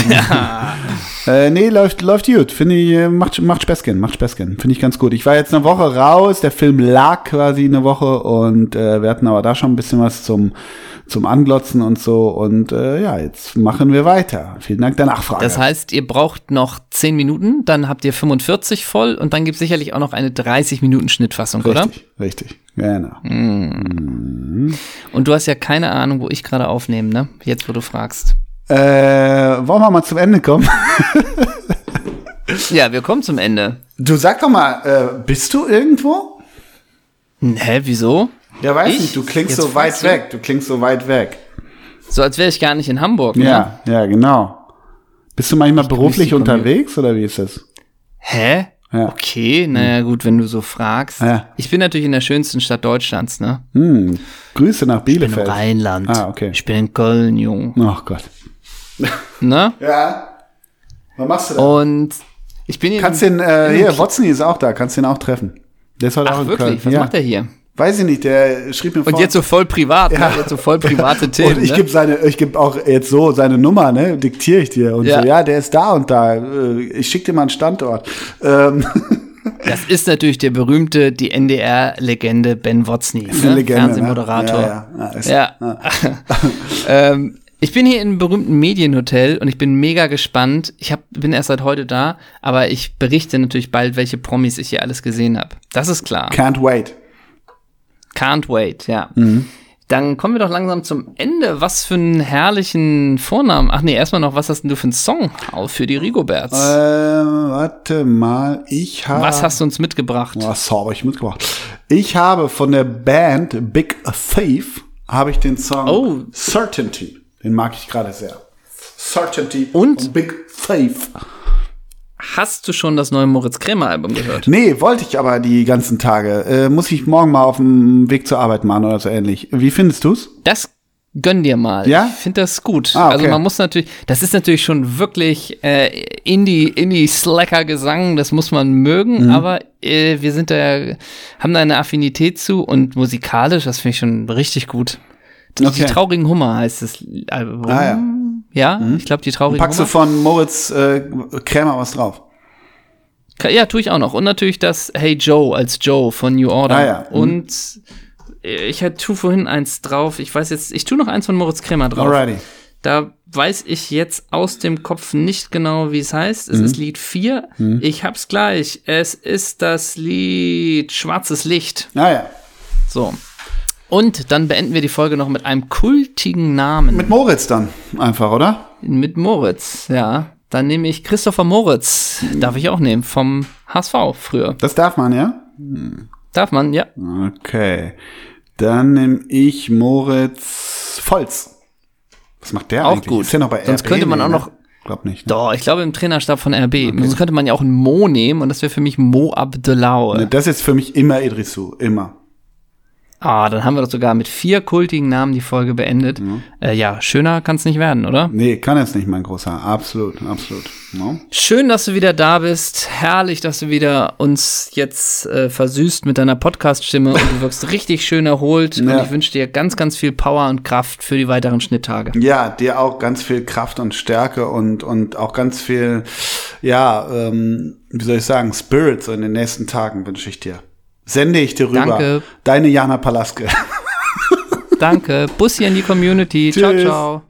äh, nee, läuft, läuft gut. Finde ich, äh, macht, macht Späßchen, macht Späßchen. Finde ich ganz gut. Ich war jetzt eine Woche raus, der Film lag quasi eine Woche und äh, wir hatten aber da schon ein bisschen was zum, zum Anglotzen und so. Und äh, ja, jetzt machen wir weiter. Vielen Dank der Nachfrage. Das heißt, ihr braucht noch 10 Minuten, dann habt ihr 45 voll und dann gibt es sicherlich auch noch eine 30-Minuten-Schnittfassung, oder? richtig, richtig, genau. Und du hast ja keine Ahnung, wo ich gerade aufnehme, ne? Jetzt, wo du fragst. Äh, wollen wir mal zum Ende kommen? Ja, wir kommen zum Ende. Du sag doch mal, äh, bist du irgendwo? Hä, wieso? Ja, weiß Ich? nicht, du klingst Jetzt so weit du? weg. Du klingst so weit weg. So als wäre ich gar nicht in Hamburg, ne? Ja, ja, genau. Bist du manchmal beruflich unterwegs oder wie ist das? Hä? Ja. Okay, naja, gut, wenn du so fragst. Ja. Ich bin natürlich in der schönsten Stadt Deutschlands, ne? Hm, Grüße nach Ich bin im Bielefeld. Rheinland. Ah, okay. Ich bin in Köln, Jung. Ach Gott. Ne? Ja. Was machst du da? Und ich bin hier. Kannst den, äh, hier, Wotzny ist auch da, kannst den auch treffen. Der ist heute auch Ach, in wirklich? Köln. Was ja. macht er hier? Weiß ich nicht, der schrieb mir vor. Und jetzt so voll privat, Ja. ne? Jetzt so voll private Themen. Und ich ne? gebe seine, ich gebe auch jetzt so seine Nummer, ne, diktiere ich dir und Ja. so, ja, der ist da und da. Äh, Ich schicke dir mal einen Standort. Ähm, Das ist natürlich der berühmte, die NDR-Legende Ben Wotzny, ne? Legende, Fernsehmoderator. Ne? Ja, ja, ja, ist- Ja. ähm, ich bin hier in einem berühmten Medienhotel und ich bin mega gespannt. Ich hab, bin erst seit heute da, aber ich berichte natürlich bald, welche Promis ich hier alles gesehen habe. Das ist klar. Can't wait. Can't wait, ja. Mhm. Dann kommen wir doch langsam zum Ende. Was für einen herrlichen Vornamen. Ach nee, erstmal noch, was hast denn du für einen Song auf für die Rigoberts? Äh, warte mal, ich habe. was hast du uns mitgebracht? Was habe ich mitgebracht? Ich habe von der Band Big Thief habe ich den Song Oh. Certainty. Den mag ich gerade sehr. Certainty Und? von Big Thief. Hast du schon das neue Moritz Krämer Album gehört? Nee, wollte ich aber die ganzen Tage. Äh, muss ich morgen mal auf dem Weg zur Arbeit machen oder so ähnlich. Wie findest du's? Das gönn dir mal. Ja? Ich finde das gut. Ah, okay. Also man muss natürlich, das ist natürlich schon wirklich äh, Indie, Indie Slacker Gesang, das muss man mögen, Mhm. aber äh, wir sind da, haben da eine Affinität zu und musikalisch, das finde ich schon richtig gut. Die, Okay. die traurigen Hummer heißt das Album. Ah, ja. Ja, ich glaube, die traurigen Packst du Hummer. von Moritz äh, Krämer was drauf? Ja, tue ich auch noch. Und natürlich das Hey Joe als Joe von New Order. Ah, ja. Mhm. Und äh, ich hatte tue vorhin eins drauf. Ich weiß jetzt, ich tue noch eins von Moritz Krämer drauf. Alrighty. Da weiß ich jetzt aus dem Kopf nicht genau, wie es heißt. Mhm. Es ist Lied 4. Ich hab's gleich. Es ist das Lied Schwarzes Licht. Ah ja. So. Und dann beenden wir die Folge noch mit einem kultigen Namen. Mit Moritz dann einfach, oder? Mit Moritz, ja. Dann nehme ich Christopher Moritz. Darf ich auch nehmen. Vom HSV früher. Das darf man, ja? Darf man, ja. Okay. Dann nehme ich Moritz Volz. Was macht der Auch eigentlich? gut. Ist der noch bei Sonst RB? könnte man auch noch- Glaub nicht. Ne? Doch, ich glaube im Trainerstab von RB. Sonst könnte man ja auch einen Mo nehmen und das wäre für mich Mo Abdelaue. Ne, Das ist für mich immer Idrisu. Immer. Ah, dann haben wir doch sogar mit vier kultigen Namen die Folge beendet. Äh, ja, schöner kann's nicht werden, oder? Nee, kann jetzt nicht, mein Großer. Absolut, absolut. No? Schön, dass du wieder da bist. Herrlich, dass du wieder uns jetzt äh, versüßt mit deiner Podcast-Stimme und du wirkst richtig schön erholt. Und Ja. ich wünsche dir ganz, ganz viel Power und Kraft für die weiteren Schnitttage. Ja, dir auch ganz viel Kraft und Stärke und, und auch ganz viel, ja, ähm, wie soll ich sagen, Spirit so in den nächsten Tagen wünsche ich dir. Sende ich dir rüber. Danke. Deine Jana Palaske. Danke. Bussi an die Community. Ciao, Tschüss. ciao.